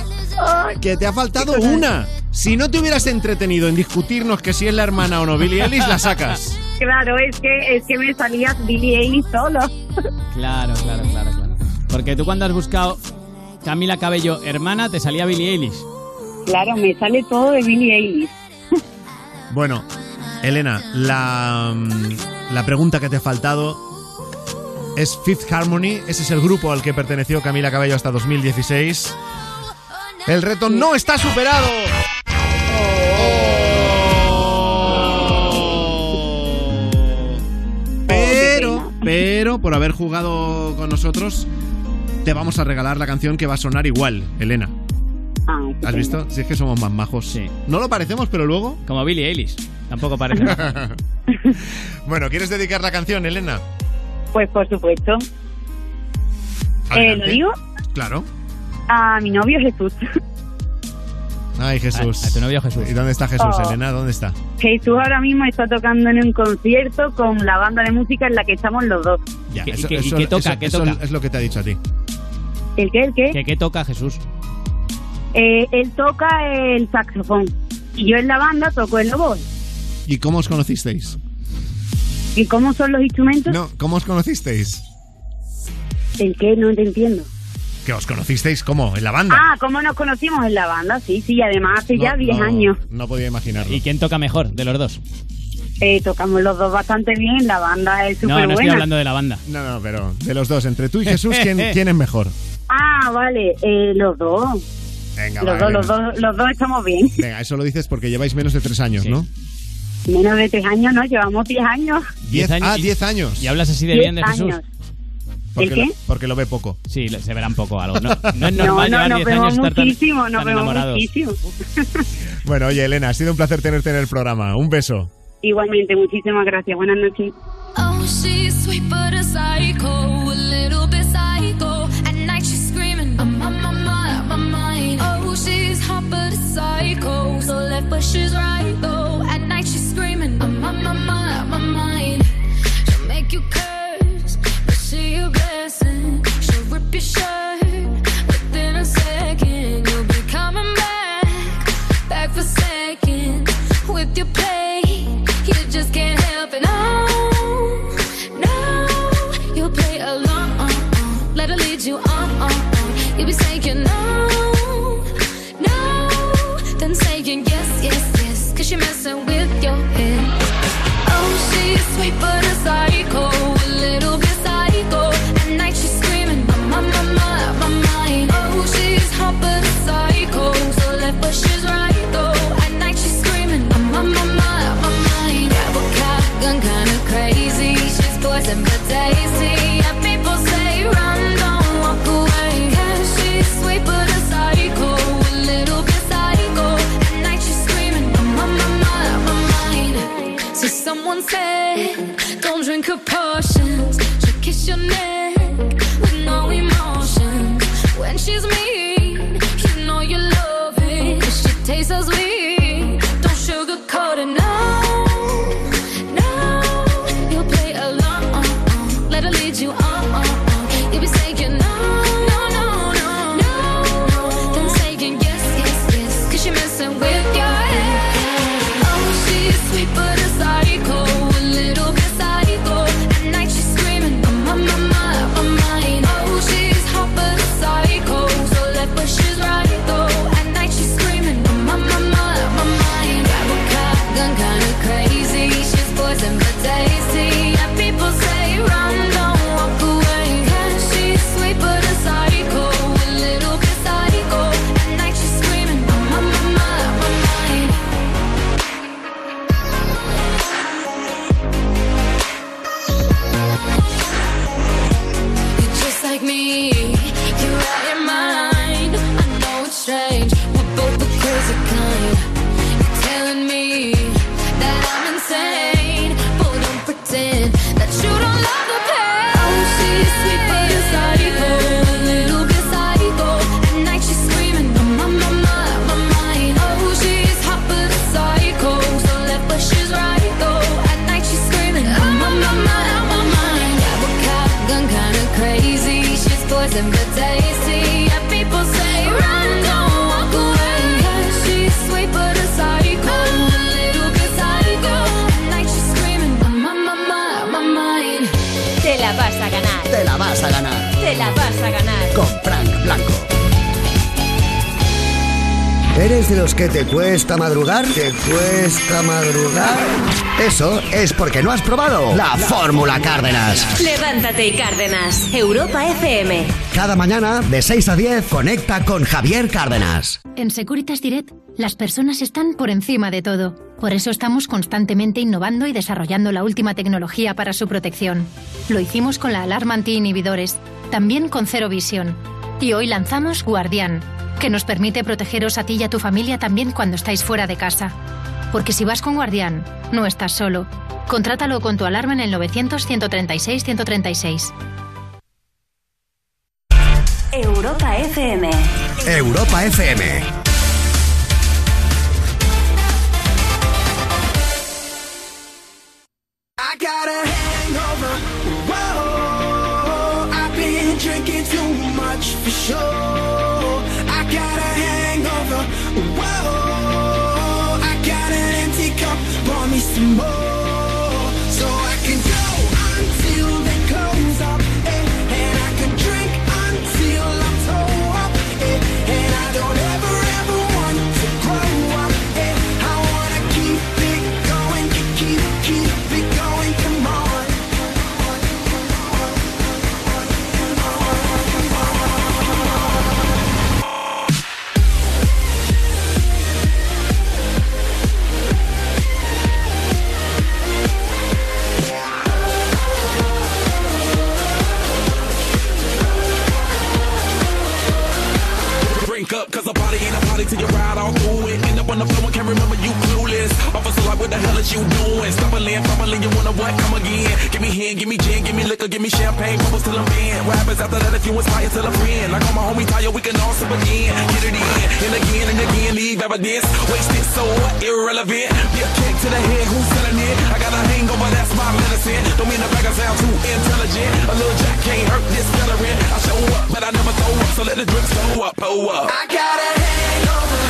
que te ha faltado una. Si no te hubieras entretenido en discutirnos que si es la hermana o no Billie Eilish, la sacas. Claro, es que, es que me salía Billie Eilish solo. Claro, claro, claro, claro. Porque tú cuando has buscado Camila Cabello hermana, te salía Billie Eilish. Claro, me sale todo de Billie Eilish. Bueno, Elena, la, mm, la pregunta que te ha faltado es Fifth Harmony. Ese es el grupo al que perteneció Camila Cabello hasta 2016. El reto no está superado. Pero, pero, por haber jugado con nosotros, te vamos a regalar la canción que va a sonar igual, Elena. Ah, ¿Has visto? Si es que somos más majos. Sí. No lo parecemos, pero luego. Como Billie Eilish. Tampoco parece. bueno, ¿quieres dedicar la canción, Elena? Pues por supuesto. Eh, Adelante. ¿Lo digo? Claro. A mi novio Jesús. Ay, Jesús. A- a tu novio Jesús. ¿Y dónde está Jesús, Oh. Elena? ¿Dónde está? Jesús ahora mismo está tocando en un concierto con la banda de música en la que estamos los dos. Ya, ¿Y qué- y qué- y qué toca? eso- ¿Qué eso toca? es lo que te ha dicho a ti. ¿El qué? ¿El qué? ¿Qué, qué toca Jesús? Eh, él toca el saxofón. Y yo en la banda toco el oboe. ¿Y cómo os conocisteis? ¿Y cómo son los instrumentos? No, ¿cómo os conocisteis? ¿El qué? No te entiendo. ¿Que os conocisteis cómo? ¿En la banda? Ah, ¿cómo nos conocimos en la banda? Sí, sí, además hace ya No, 10 no, años. No podía imaginarlo. ¿Y quién toca mejor de los dos? Eh, tocamos los dos bastante bien, la banda es súper No, no estoy buena. hablando de la banda. No, no, pero de los dos, entre tú y Jesús, ¿quién, quién es mejor? Ah, vale, eh, los dos. Venga, Los va, dos, los dos, los dos estamos bien. Venga, eso lo dices porque lleváis menos de tres años, ¿no? Menos de tres años, ¿no? Llevamos 10 años. Diez, ah, diez años. ¿Y hablas así de Diez bien de Jesús? años. Porque, ¿El qué? Lo, porque lo ve poco. Sí, se verán poco algo. No, no es No, normal no, llevar nos 10 vemos años estar tan, muchísimo, nos tan vemos enamorados. muchísimo. Bueno, oye, Elena, ha sido un placer tenerte en el programa. Un beso. Igualmente, muchísimas gracias. Buenas noches. She's hot but a psycho, so left but she's right though. At night she's screaming, I'm on my mind, my mind. She'll make you curse, but she a blessing. She'll rip your shirt within a second. Cuesta madrugar? ¿Te cuesta madrugar? Eso es porque no has probado la Fórmula Cárdenas. Levántate y Cárdenas. Europa FM. Cada mañana, de 6 a 10, conecta con Javier Cárdenas. En Securitas Direct, las personas están por encima de todo. Por eso estamos constantemente innovando y desarrollando la última tecnología para su protección. Lo hicimos con la alarma anti-inhibidores, también con Cero Visión. Y hoy lanzamos Guardián, que nos permite protegeros a ti y a tu familia también cuando estáis fuera de casa. Porque si vas con Guardián, no estás solo. Contrátalo con tu alarma en el 900-136-136. Europa FM. Europa FM. I got a hangover. Whoa, I've been drinking too much for sure. Some more. Party ain't a party till you ride all through it. End up on the floor and can't remember you clueless. What the hell is you doing? Stumbling, fumbling, you wanna what? Come again. Give me hand, give me gin, give me liquor, give me champagne, bubbles till I'm in. What happens after that if you inspire till a friend? Like all my homies tire, we can all sip again. Get it in, and again and again, leave evidence. Wasted so irrelevant. Be a kick to the head, who's selling it? I got a hangover, that's my medicine. Don't mean the bag I sound too intelligent. A little jack can't hurt this veteran. I show up, but I never throw up, so let the drinks go up, pull up. I got a hangover.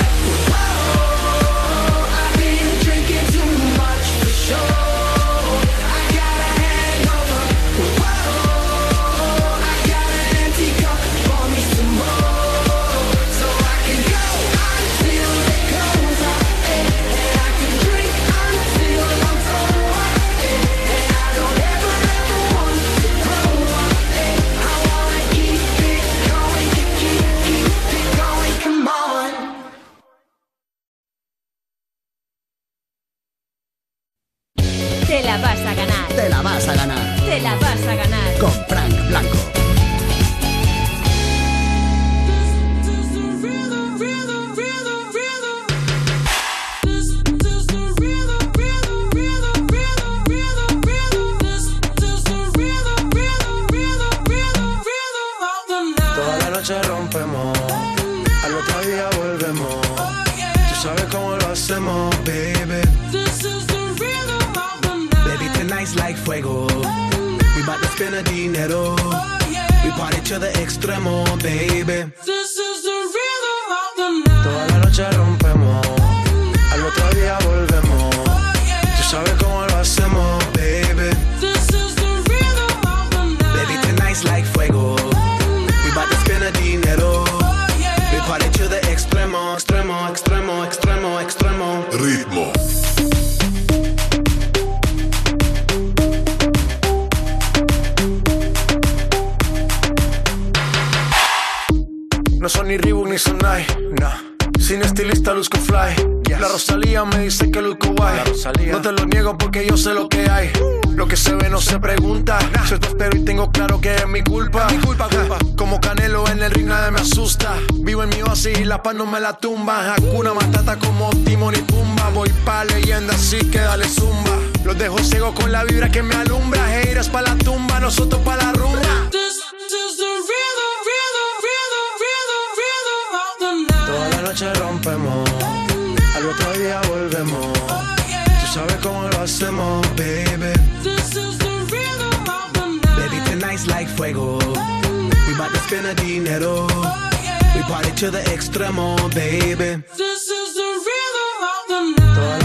Spend a dinero. We party to the extremo, baby. Toda la noche rompemos,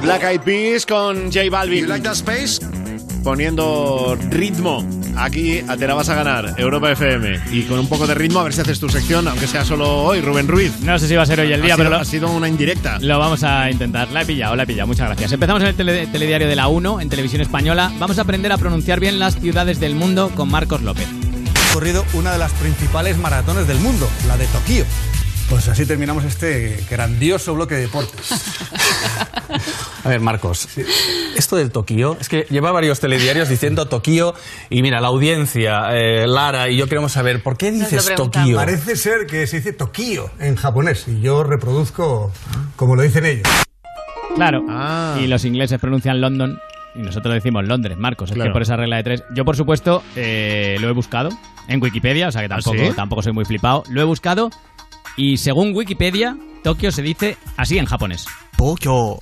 The Black Eyed Peas con J Balvin. Poniendo ritmo aquí a Te la vas a ganar, Europa FM. Y con un poco de ritmo, a ver si haces tu sección, aunque sea solo hoy, Rubén Ruiz. No sé si va a ser hoy el día, Ha pero sido- lo- ha sido una indirecta. Lo vamos a intentar. La he pillado, la he pillado. Muchas gracias. Empezamos en el tele- telediario de la 1, en televisión española. Vamos a aprender a pronunciar bien las ciudades del mundo con Marcos López. corrido una de las principales maratones del mundo, la de Tokio. Pues así terminamos este grandioso bloque de deportes. A ver, Marcos, esto del Tokio, es que lleva varios telediarios diciendo Tokio y mira, la audiencia, eh, Lara y yo queremos saber, ¿por qué dices Tokio? Parece ser que se dice Tokio en japonés y yo reproduzco como lo dicen ellos. Claro. Y los ingleses pronuncian London y nosotros decimos Londres, Marcos. Es Claro. que por esa regla de tres. Yo, por supuesto, eh, lo he buscado en Wikipedia, o sea que tampoco, sí? tampoco soy muy flipado. Lo he buscado y según Wikipedia, Tokio se dice así en japonés. Tokio.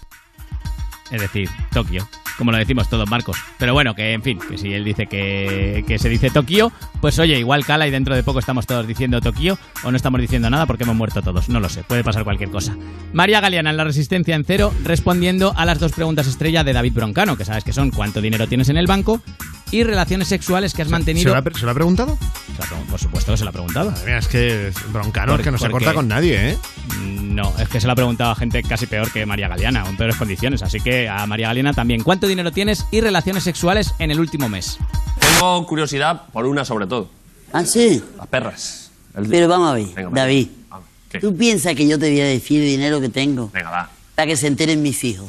Es decir, Tokio. Como lo decimos todos, Marcos. Pero bueno, que en fin, que si él dice que, que se dice Tokio, pues oye, igual cala y dentro de poco estamos todos diciendo Tokio o no estamos diciendo nada porque hemos muerto todos. No lo sé, puede pasar cualquier cosa. María Galeana en La Resistencia en Cero respondiendo a las dos preguntas estrella de David Broncano, que sabes que son cuánto dinero tienes en el banco y relaciones sexuales que has mantenido. ¿Se lo, ha, se lo ha preguntado? Se Por supuesto que se lo ha preguntado. Madre mía, es que es que no se corta con nadie, ¿eh? No, es que se lo ha preguntado a gente casi peor que María Galeana, o en peores condiciones. Así que a María Galeana también. ¿Cuánto dinero tienes y relaciones sexuales en el último mes? Tengo curiosidad por una sobre todo. ¿Ah, sí? Las perras. El- Pero vamos a ver, Venga. David. ¿qué? ¿Tú piensas que yo te voy a decir el dinero que tengo? Venga, va. Para que se enteren mis hijos.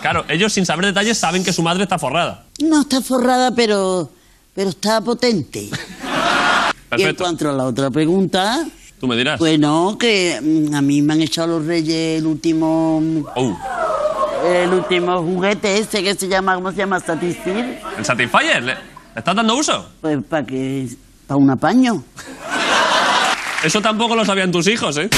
Claro, ellos sin saber detalles saben que su madre está forrada. No está forrada, pero, pero está potente. Y en Perfecto. cuanto a la otra pregunta, Tú me dirás. pues no, que mm, a mí me han echado los reyes el último... Oh, El último juguete ese que se llama, ¿cómo se llama? Satisfyer. ¿El Satisfyer? ¿Le, le estás dando uso? Pues para que... Para un apaño. Eso tampoco lo sabían tus hijos, ¿eh?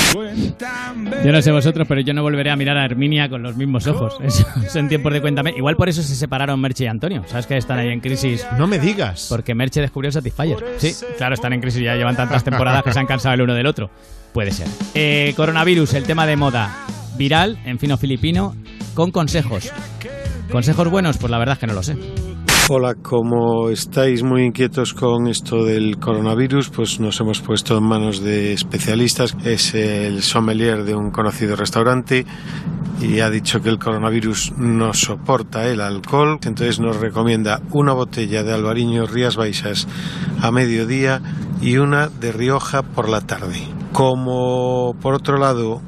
Yo no sé vosotros, pero yo no volveré a mirar a Herminia con los mismos ojos. Eso, eso en tiempos de cuéntame. Igual por eso se separaron Merche y Antonio. ¿Sabes que están ahí en crisis? No me digas. Porque Merche descubrió Satisfyer. Sí, claro, están en crisis. Ya llevan tantas temporadas que se han cansado el uno del otro. Puede ser. Eh, coronavirus, el tema de moda. Viral, en fino filipino, con consejos. ¿Consejos buenos? Pues la verdad es que no lo sé. Hola, como estáis muy inquietos con esto del coronavirus, pues nos hemos puesto en manos de especialistas. Es el sommelier de un conocido restaurante y ha dicho que el coronavirus no soporta el alcohol, entonces nos recomienda una botella de Alvariño Rías Baixas a mediodía y una de Rioja por la tarde. Como por otro lado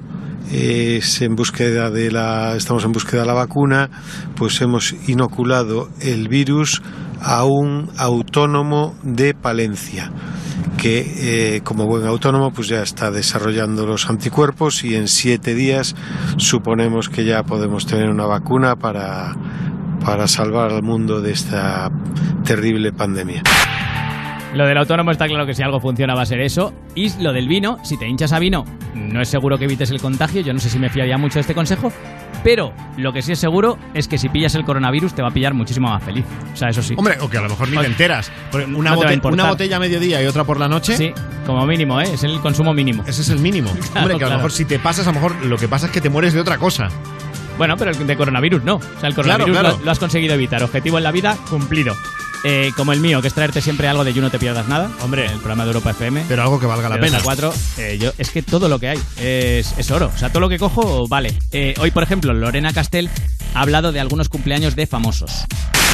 es en búsqueda de la estamos en búsqueda de la vacuna pues hemos inoculado el virus a un autónomo de Palencia que eh, como buen autónomo pues ya está desarrollando los anticuerpos y en siete días suponemos que ya podemos tener una vacuna para para salvar al mundo de esta terrible pandemia. Lo del autónomo está claro que si algo funciona va a ser eso. Y lo del vino, si te hinchas a vino, no es seguro que evites el contagio. Yo no sé si me fiaría mucho de este consejo. Pero lo que sí es seguro es que si pillas el coronavirus te va a pillar muchísimo más feliz. O sea, eso sí. Hombre, o que a lo mejor ni te enteras. Una, No bote- una botella a mediodía y otra por la noche. Sí, como mínimo, ¿eh? Es el consumo mínimo. Ese es el mínimo. Hombre, que a lo mejor si te pasas, a lo mejor lo que pasa es que te mueres de otra cosa. Bueno, pero el de coronavirus no. O sea, el coronavirus claro. Lo, lo has conseguido evitar. Objetivo en la vida cumplido. Eh, como el mío, que es traerte siempre algo de You No Te Pierdas Nada. Hombre. El programa de Europa FM. Pero algo que valga la pena. a cuatro, eh, yo, es que todo lo que hay es, es oro. O sea, todo lo que cojo vale. Eh, hoy, por ejemplo, Lorena Castell ha hablado de algunos cumpleaños de famosos.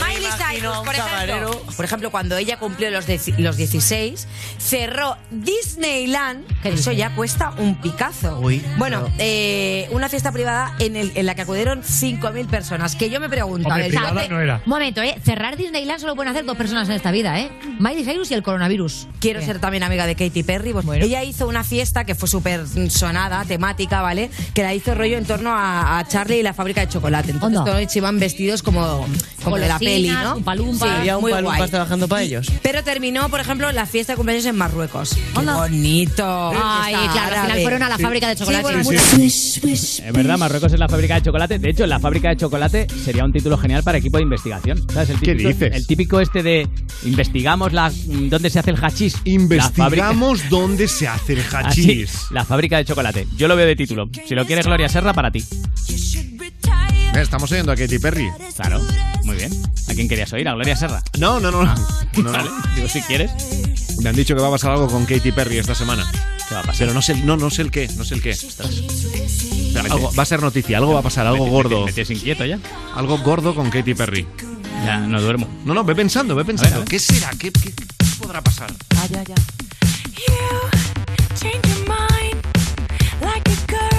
Miley Cyrus, por ejemplo, por ejemplo, cuando ella cumplió los, los 16, cerró Disneyland, que eso ya cuesta un picazo. bueno, eh, una fiesta privada en, el- en la que acudieron 5.000 personas. Que yo me pregunto, a ver, fíjate- Momento, ¿eh? Cerrar Disneyland solo pueden hacer dos personas en esta vida, ¿eh? Miley Cyrus y el coronavirus. Quiero ser también amiga de Katy Perry. Pues Ella hizo una fiesta que fue súper sonada, temática, ¿vale? Que la hizo rollo en torno a, a Charlie y la fábrica de chocolate. Entonces todos iban vestidos como, como de la peli ¿no? un palumpas. Sí, Había un muy palumpas guay. trabajando para ellos. Pero terminó, por ejemplo, la fiesta de cumpleaños en Marruecos. ¡Qué bonito! Ay, claro, al final fueron a la Sí. fábrica de Sí, chocolate. bueno, Es verdad, Marruecos es la fábrica de chocolate. De hecho, la fábrica de chocolate sería un título genial para equipo de investigación. ¿Sabes? El ¿Qué típico, dices? El típico este de investigamos la, dónde se hace el hachís. Investigamos dónde se hace el Así, hachís. la fábrica de chocolate. Yo lo veo de título. Si lo quieres Gloria Serra, para ti. Estamos oyendo a Katy Perry. Claro, muy bien. ¿A quién querías oír? ¿A Gloria Serra? No, no, no. no, no. Vale, digo, si quieres. Me han dicho que va a pasar algo con Katy Perry esta semana. ¿Qué va a pasar? Pero no sé, no, no sé el qué, no sé el qué. Algo- va a ser noticia, algo va a pasar, algo gordo. Me tienes inquieto ya. Algo gordo con Katy Perry. Ya, no duermo. No, no, ve pensando, ve pensando. A ver, a ver. ¿Qué será? ¿Qué, qué- qué podrá pasar? Change your mind like a girl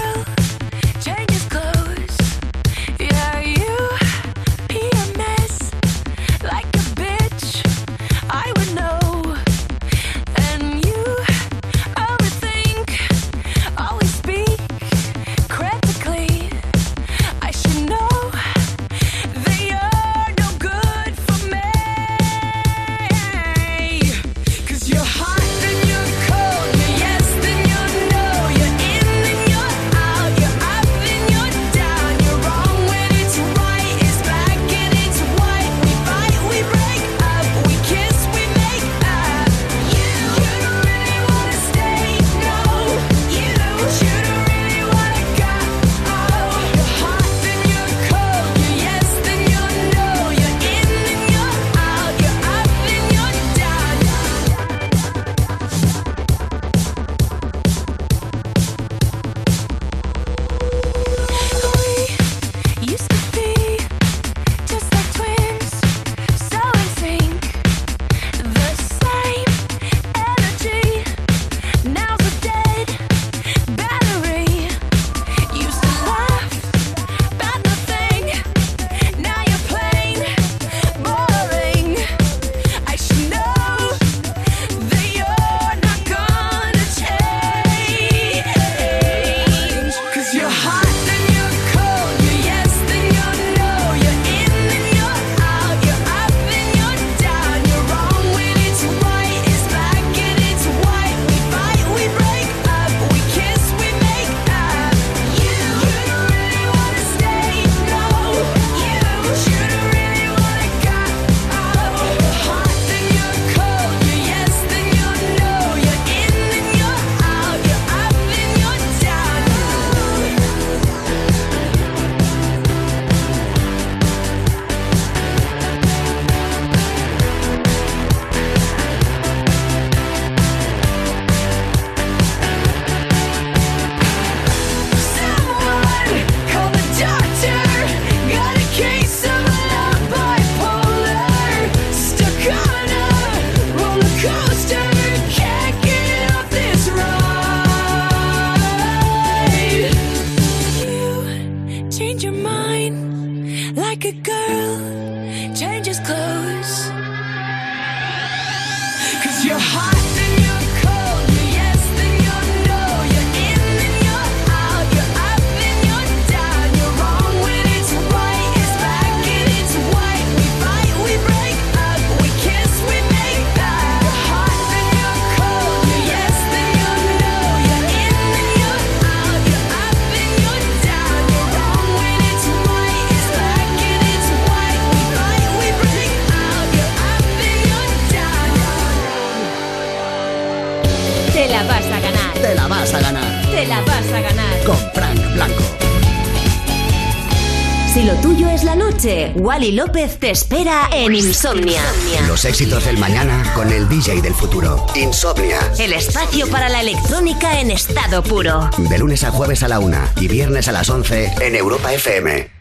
noche, Wally López te espera en Insomnia. Los éxitos del mañana con el DJ del futuro. Insomnia. El espacio para la electrónica en estado puro. De lunes a jueves a la una y viernes a las 11 en Europa FM.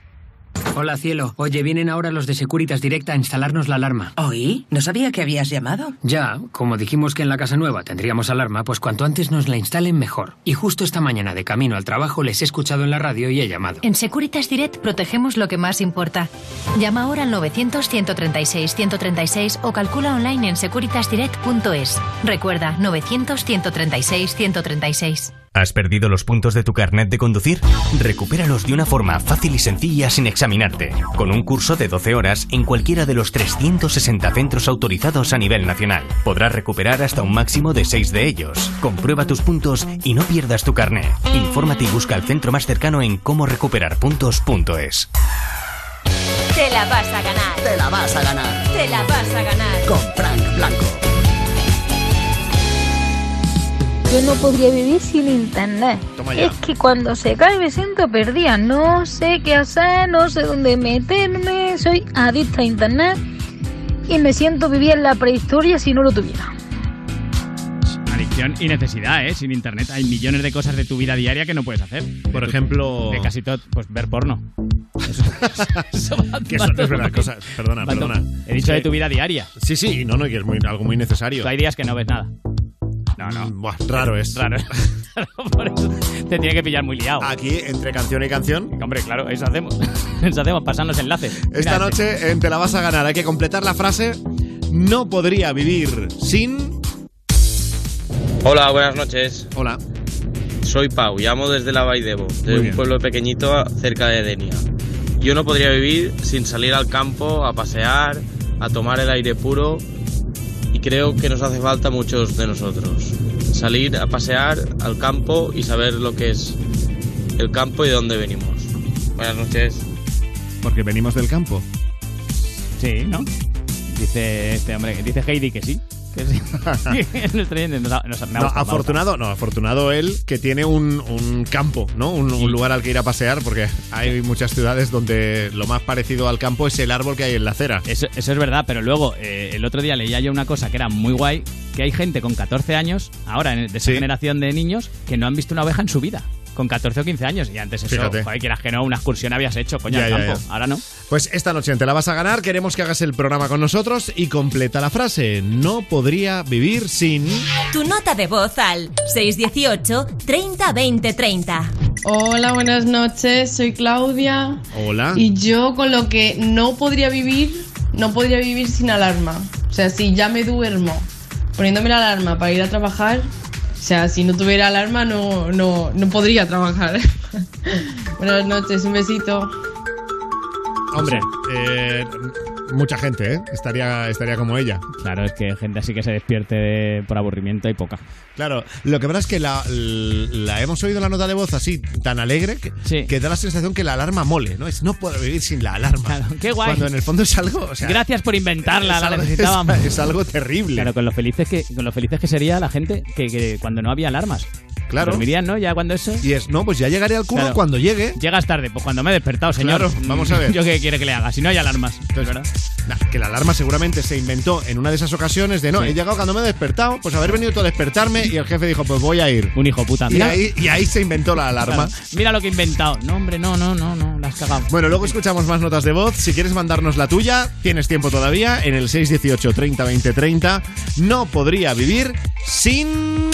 Hola, cielo. Oye, vienen ahora los de Securitas Direct a instalarnos la alarma. ¿Oí? No sabía que habías llamado. Ya, como dijimos que en la casa nueva tendríamos alarma, pues cuanto antes nos la instalen mejor. Y justo esta mañana de camino al trabajo les he escuchado en la radio y he llamado. En Securitas Direct protegemos lo que más importa. Llama ahora al 900-136-136 o calcula online en securitasdirect.es. Recuerda, 900-136-136. ¿Has perdido los puntos de tu carnet de conducir? Recupéralos de una forma fácil y sencilla sin examinarte, con un curso de 12 horas en cualquiera de los 360 centros autorizados a nivel nacional. Podrás recuperar hasta un máximo de 6 de ellos. Comprueba tus puntos y no pierdas tu carnet. Infórmate y busca el centro más cercano en comorecuperarpuntos.es. Te la vas a ganar. Te la vas a ganar. Te la vas a ganar. Con Frank Blanco. Yo no podría vivir sin internet. Toma ya. Es que cuando se cae me siento perdida. No sé qué hacer, no sé dónde meterme. Soy adicta a internet y me siento vivir en la prehistoria si no lo tuviera. Adicción y necesidad, ¿eh? Sin internet hay millones de cosas de tu vida diaria que no puedes hacer. Por ejemplo... De casi todo, pues ver porno. Eso, eso va- Que eso es verdad, cosa- perdona, Va perdona. He dicho de Sí. tu vida diaria. Sí, sí, no, no, que es muy, algo muy necesario. Tú hay días que no ves nada. No, no. Mm, Buah, raro es. Raro. Por eso te tiene que pillar muy liado. Aquí, entre canción y canción. Hombre, claro, eso hacemos. Eso hacemos, pasarnos enlaces. Esta Mira, noche en Te la vas a ganar. Hay que completar la frase. No podría vivir sin. Hola, buenas noches. Hola. Soy Pau, llamo desde la Baidebo, de un pueblo pequeñito cerca de Denia. Yo no podría vivir sin salir al campo a pasear, a tomar el aire puro y creo que nos hace falta a muchos de nosotros. Salir a pasear al campo y saber lo que es el campo y de dónde venimos. Buenas noches. Porque venimos del campo. Sí, ¿no? Dice este hombre, dice Heidi que sí. Que sí. Nuestro oyente nos ha- nos ha- me ha No, gustado, me ha afortunado, no, afortunado él que tiene un, un campo, ¿no? Un, un lugar al que ir a pasear, porque hay muchas ciudades donde lo más parecido al campo es el árbol que hay en la acera. Eso, eso es verdad, pero luego eh, el otro día leía yo una cosa que era muy guay, que hay gente con 14 años, ahora en- de esa generación de niños, que no han visto una oveja en su vida. Con 14 o 15 años. Y antes eso, Fíjate. joder, quieras que no, una excursión habías hecho, coño, Ya, al ya, campo. ya. Ahora no. Pues esta noche en Te la vas a ganar, queremos que hagas el programa con nosotros y completa la frase. No podría vivir sin... Tu nota de voz al 618 30 20 30. Hola, buenas noches, soy Claudia. Hola. Y yo con lo que no podría vivir, no podría vivir sin alarma. O sea, si ya me duermo poniéndome la alarma para ir a trabajar, o sea, si no tuviera alarma no, no, no podría trabajar. buenas noches, un besito. Hombre, eh, mucha gente, ¿eh? Estaría, estaría como ella. Claro, es que gente así que se despierte de- por aburrimiento hay poca. Claro, lo que pasa es que la, la hemos oído la nota de voz así, tan alegre, que, que da la sensación que la alarma mole, ¿no? Es no puedo vivir sin la alarma. qué guay. Cuando en el fondo es algo... o sea, Gracias por inventarla, la necesitábamos. es- es algo terrible. Claro, con lo felices que, con lo felices que sería la gente que, que cuando no había alarmas. Claro. Dormirían, ¿no? Ya cuando eso. Y es, no, pues ya llegaré al culo Claro. cuando llegue. Llegas tarde, pues cuando me he despertado, señor. Claro, vamos a ver. ¿Yo qué quiere que le haga? Si no hay alarmas. ¿verdad? Nah, que la alarma seguramente se inventó en una de esas ocasiones de no, Sí. he llegado cuando me he despertado, pues haber venido tú a despertarme y el jefe dijo, pues voy a ir. Un hijo puta. Y Mira, ahí, y ahí se inventó la alarma. Claro. Mira lo que he inventado. No, hombre, no, no, no, no. La has cagado. Bueno, luego escuchamos más notas de voz. Si quieres mandarnos la tuya, tienes tiempo todavía en el 618 30 20 30. No podría vivir sin.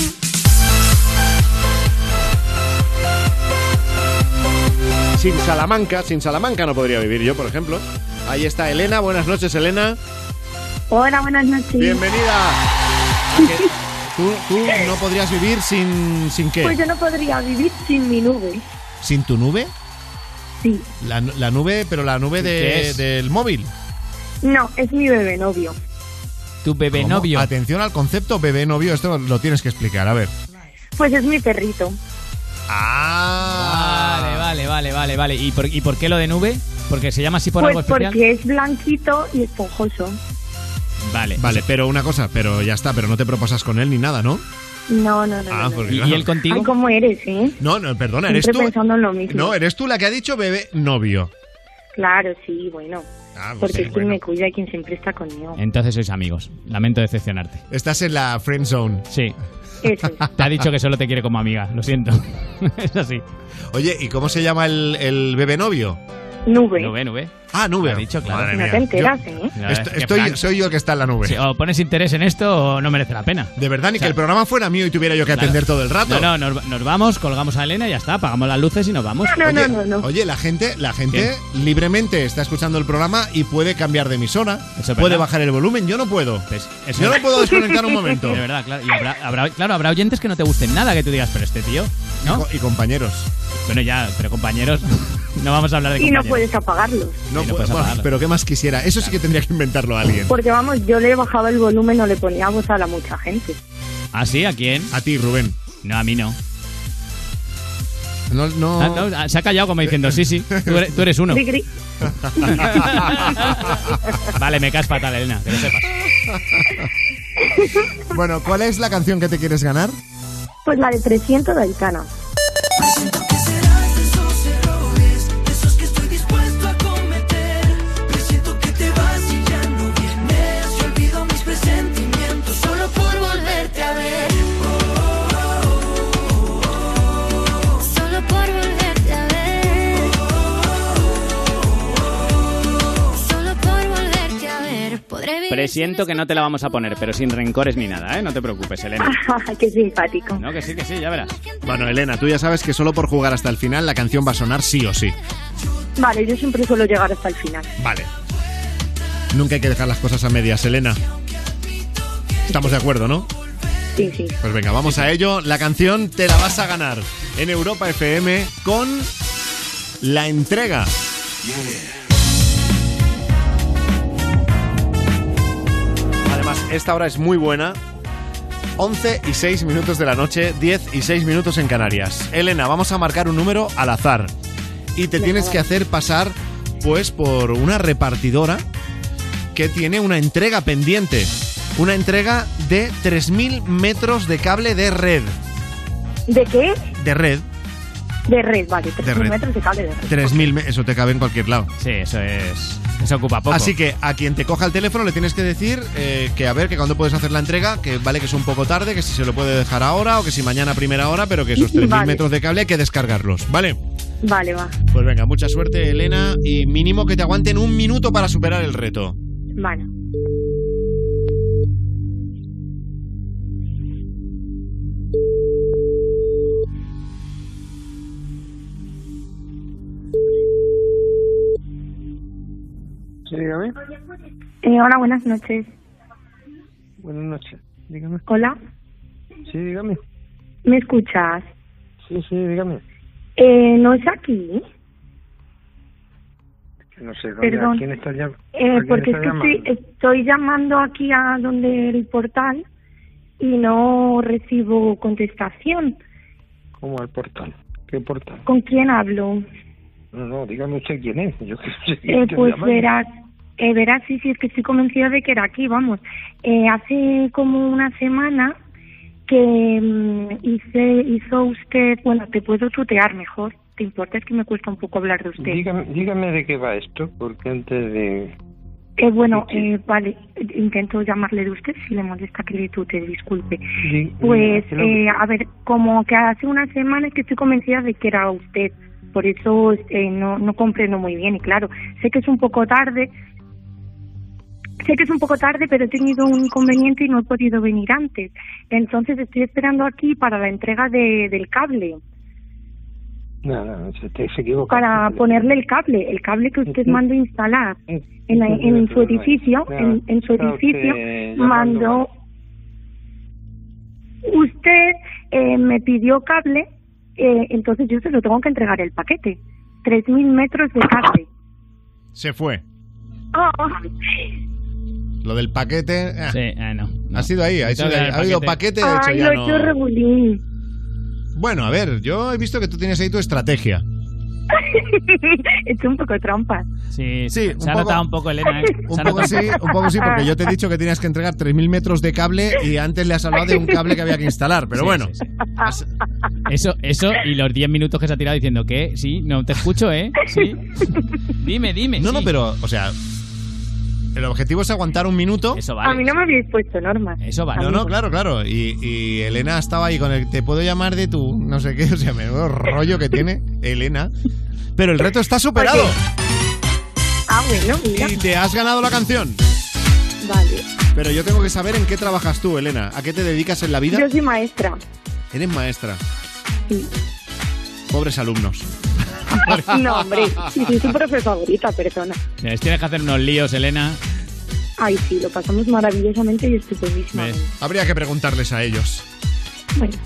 Sin Salamanca, sin Salamanca no podría vivir yo, por ejemplo. Ahí está Elena, buenas noches Elena. Hola, buenas noches. Bienvenida. ¿A que ¿Tú, tú no podrías vivir sin, sin qué? Pues yo no podría vivir sin mi nube. ¿Sin tu nube? Sí. La, la nube, pero la nube ¿Qué de- del móvil. No, es mi bebé novio. Tu bebé ¿Cómo? novio. Atención al concepto bebé novio, esto lo tienes que explicar, a ver. Pues es mi perrito. Ah. Vale, vale, vale, vale, vale. ¿Y por, ¿Y por qué lo de nube? ¿Porque se llama así por pues algo especial? porque es blanquito y esponjoso. Vale. Vale, pero una cosa, pero ya está, pero no te proposas con él ni nada, ¿no? No, no, no. Ah, no, porque no. claro. Ay, ¿cómo eres, eh? No, no, perdona, eres Siempre tú. pensando en lo mismo. No, eres tú la que ha dicho bebé novio. Claro, sí, bueno. Ah, pues porque sí, es quien bueno. me cuida y quien siempre está conmigo. Entonces sois amigos. Lamento decepcionarte. Estás en la friend zone. Sí. Eso Te ha dicho que solo te quiere como amiga. Lo siento. es así. Oye, ¿y cómo se llama el, el bebé novio? Nube. Nube, nube. Ah, nube. Lo dicho, claro. Madre No mía. te enteras, Yo- ¿eh? Estoy, soy yo el que está en la nube. Sí, o pones interés en esto o no merece la pena. De verdad, ni O sea, que el programa fuera mío y tuviera yo que Claro. atender todo el rato. No, no, nos, nos vamos, colgamos a Elena y ya está, apagamos las luces y nos vamos. oye, oye, la gente, la gente libremente está escuchando el programa y puede cambiar de emisora, Eso es puede verdad. bajar el volumen. Yo no puedo. eso- Yo no puedo desconectar un momento. De verdad, claro. Y habrá, habrá- claro, habrá oyentes que no te gusten nada, que tú digas, pero este tío, ¿no? Y, compañeros. Bueno, ya, pero compañeros, no vamos a hablar de Y no puedes apagarlos. No puedes pero qué más quisiera. Eso sí que tendría que inventarlo alguien. Porque vamos, yo le bajaba el volumen o le ponía voz a la mucha gente. ¿Ah, sí? ¿A quién? A ti, Rubén. No, a mí no. No, no. Ah, no, se ha callado como diciendo, sí, sí, tú eres, tú eres uno. Vale, me caes fatal, Elena, que lo sepas. Bueno, ¿cuál es la canción que te quieres ganar? Pues la de 300 de Aitana. Presiento que no te la vamos a poner, pero sin rencores ni nada, ¿eh? No te preocupes, Elena. Qué simpático. No, que sí, que sí, ya verás. Bueno, Elena, tú ya sabes que solo por jugar hasta el final la canción va a sonar sí o sí. Vale, yo siempre suelo llegar hasta el final. Vale. Nunca hay que dejar las cosas a medias, Elena. Estamos de acuerdo, ¿no? Sí, sí. Pues venga, vamos a ello. La canción te la vas a ganar en Europa FM con la entrega. Además, esta hora es muy buena. 11 y 6 minutos de la noche, 10 y 6 minutos en Canarias. Elena, vamos a marcar un número al azar. Y te tienes que hacer pasar, pues, por una repartidora que tiene una entrega pendiente. Una entrega de 3.000 metros de cable de red. ¿De qué? De red. De red, vale. 3.000 red. metros de cable de red. 3.000, me- eso te cabe en cualquier lado. Sí, eso es. Eso ocupa poco. Así que a quien te coja el teléfono le tienes que decir eh, que a ver, que cuando puedes hacer la entrega, que vale que es un poco tarde, que si se lo puede dejar ahora o que si mañana a primera hora, pero que esos 3.000 Vale. metros de cable hay que descargarlos, ¿vale? Vale, va. Pues venga, mucha suerte, Elena, y mínimo que te aguanten un minuto para superar el reto. Vale. Dígame. Eh, hola, buenas noches. Buenas noches. Dígame. Hola, Sí, dígame. ¿me escuchas? Sí, sí, dígame. Eh, ¿No es aquí? Que No sé, ¿dónde, Perdón. ¿a quién está llam- Eh, quién porque es está que llamando? estoy, estoy llamando aquí a donde el portal y no recibo contestación. ¿Cómo al portal? ¿Qué portal? ¿Con quién hablo? No, no, dígame usted quién es. Yo qué sé. Eh, pues verás, eh, verás, sí, sí, es que estoy convencida de que era aquí, vamos. Eh, hace como una semana que mm, hice, hizo usted, bueno, te puedo tutear mejor. ¿Te importa? Es que me cuesta un poco hablar de usted. Dígame, dígame de qué va esto, porque antes de... Eh, bueno, eh, vale, intento llamarle de usted si le molesta que le tute, disculpe. Di- Pues, ¿qué lo- eh, a ver, como que hace una semana es que estoy convencida de que era usted. Por eso eh, no, no comprendo muy bien. Y claro, sé que es un poco tarde. Sé que es un poco tarde, pero he tenido un inconveniente y no he podido venir antes. Entonces estoy esperando aquí para la entrega de, del cable, No, no, se, te- se equivoca. para ponerle el cable, el cable que usted mandó instalar en, la- en su edificio, en, en su edificio, mandó. Usted eh, me pidió cable, eh, entonces yo se lo tengo que entregar el paquete. 3.000 metros de cable. Se fue. Ah, Lo del paquete. eh, Sí, eh, no. Ha sido ahí, ha, sido ha habido paquete, de hecho Ay, ya lo he no- hecho regulín. Bueno, a ver, yo he visto que tú tienes ahí tu estrategia. he hecho un poco trampa. Sí, Sí, se ha notado un poco, Elena. ¿eh? Un poco sí, un poco sí, porque yo te he dicho que tenías que entregar 3.000 metros de cable y antes le has hablado de un cable que había que instalar, pero Sí, bueno. sí, sí. Eso, eso y los 10 minutos que se ha tirado diciendo que sí, no te escucho, ¿eh? Sí. Dime, dime. No, no, pero, o sea, el objetivo es aguantar un minuto. Eso A mí no me habéis puesto normas. Eso No, no, claro, claro. Y, y Elena estaba ahí con el te puedo llamar de tú, no sé qué, o sea, menudo rollo que tiene Elena. Pero el reto está superado. Ah, bueno, mira. Y te has ganado la canción. Vale. Pero yo tengo que saber en qué trabajas tú, Elena. ¿A qué te dedicas en la vida? Yo soy maestra. Eres maestra. Sí. Pobres alumnos. No, hombre. Sí, sí, su profe favorita, persona. Tienes que hacer unos líos, Elena. Ay, sí, lo pasamos maravillosamente y estupendísimo. Habría que preguntarles a ellos. Bueno,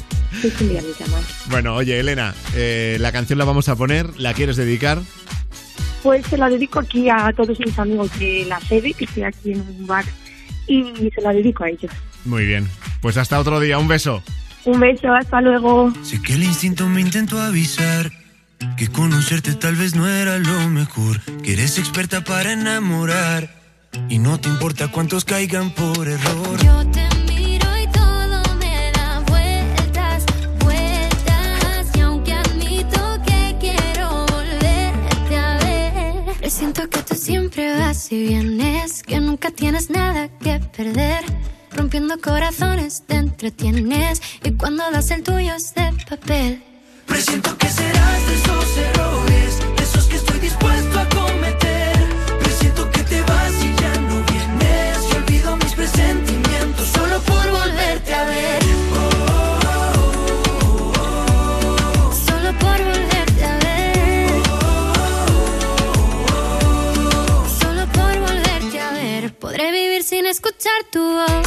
pues un día me. Bueno, oye, Elena, eh, la canción la vamos a poner. ¿La quieres dedicar? Pues se la dedico aquí a todos mis amigos de la sede, que estoy aquí en un bar, y se la dedico a ellos. Muy bien. Pues hasta otro día. Un beso. Un beso, hasta luego. Sé que el instinto me intentó avisar que conocerte tal vez no era lo mejor, que eres experta para enamorar y no te importa cuántos caigan por error. Yo te miro y todo me da vueltas, vueltas. Y aunque admito que quiero volverte a ver, presiento que tú siempre vas y vienes, que nunca tienes nada que perder. Rompiendo corazones te entretienes y cuando das el tuyo es de papel. Presiento que serás de esos errores, de esos que estoy dispuesto a cometer. Presiento que te vas y ya no vienes. Y olvido mis presentimientos solo por volverte a ver. Solo por volverte a ver. Solo por volverte a ver. Podré vivir sin escuchar tu voz.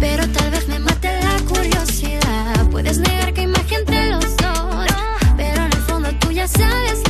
Pero tal vez me mate la curiosidad. Puedes negar que sabes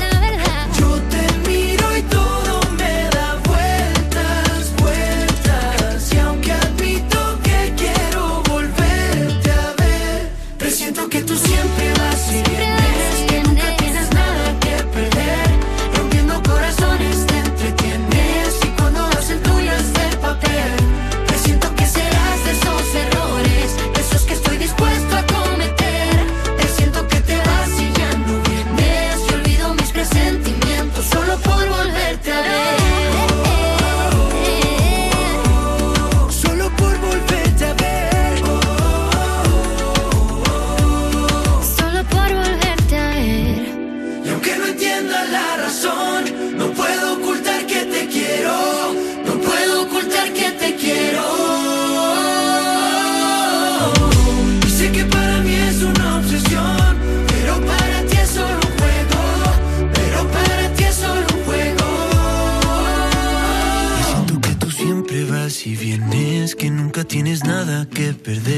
tienes nada que perder.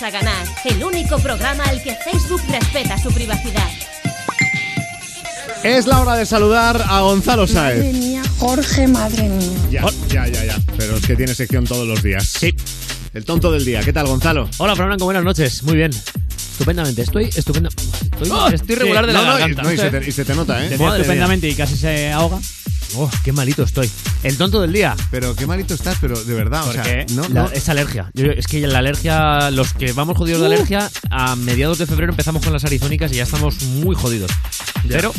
Vas a ganar, el único programa al que Facebook respeta su privacidad. Es la hora de saludar a Gonzalo Madre Saez. mía, Jorge, madre mía. Ya, ya, ya, ya. Pero es que tiene sección todos los días. Sí. El tonto del día. ¿Qué tal, Gonzalo? Hola, Fran Blanco, buenas noches. Muy bien. Estupendamente, estoy estupendo. Estoy, ¡Oh! estoy regular Sí, de la no, no, y- garganta. no, y se te- y se te nota, ¿eh? Madre estupendamente y casi se ahoga. Oh, qué malito estoy. El tonto del día. Pero qué malito estás, pero de verdad, o sea, Porque no, la- no. es alergia. Yo- es que la alergia, los que vamos jodidos de Uh. alergia, a mediados de febrero empezamos con las arizónicas y ya estamos muy jodidos. Pero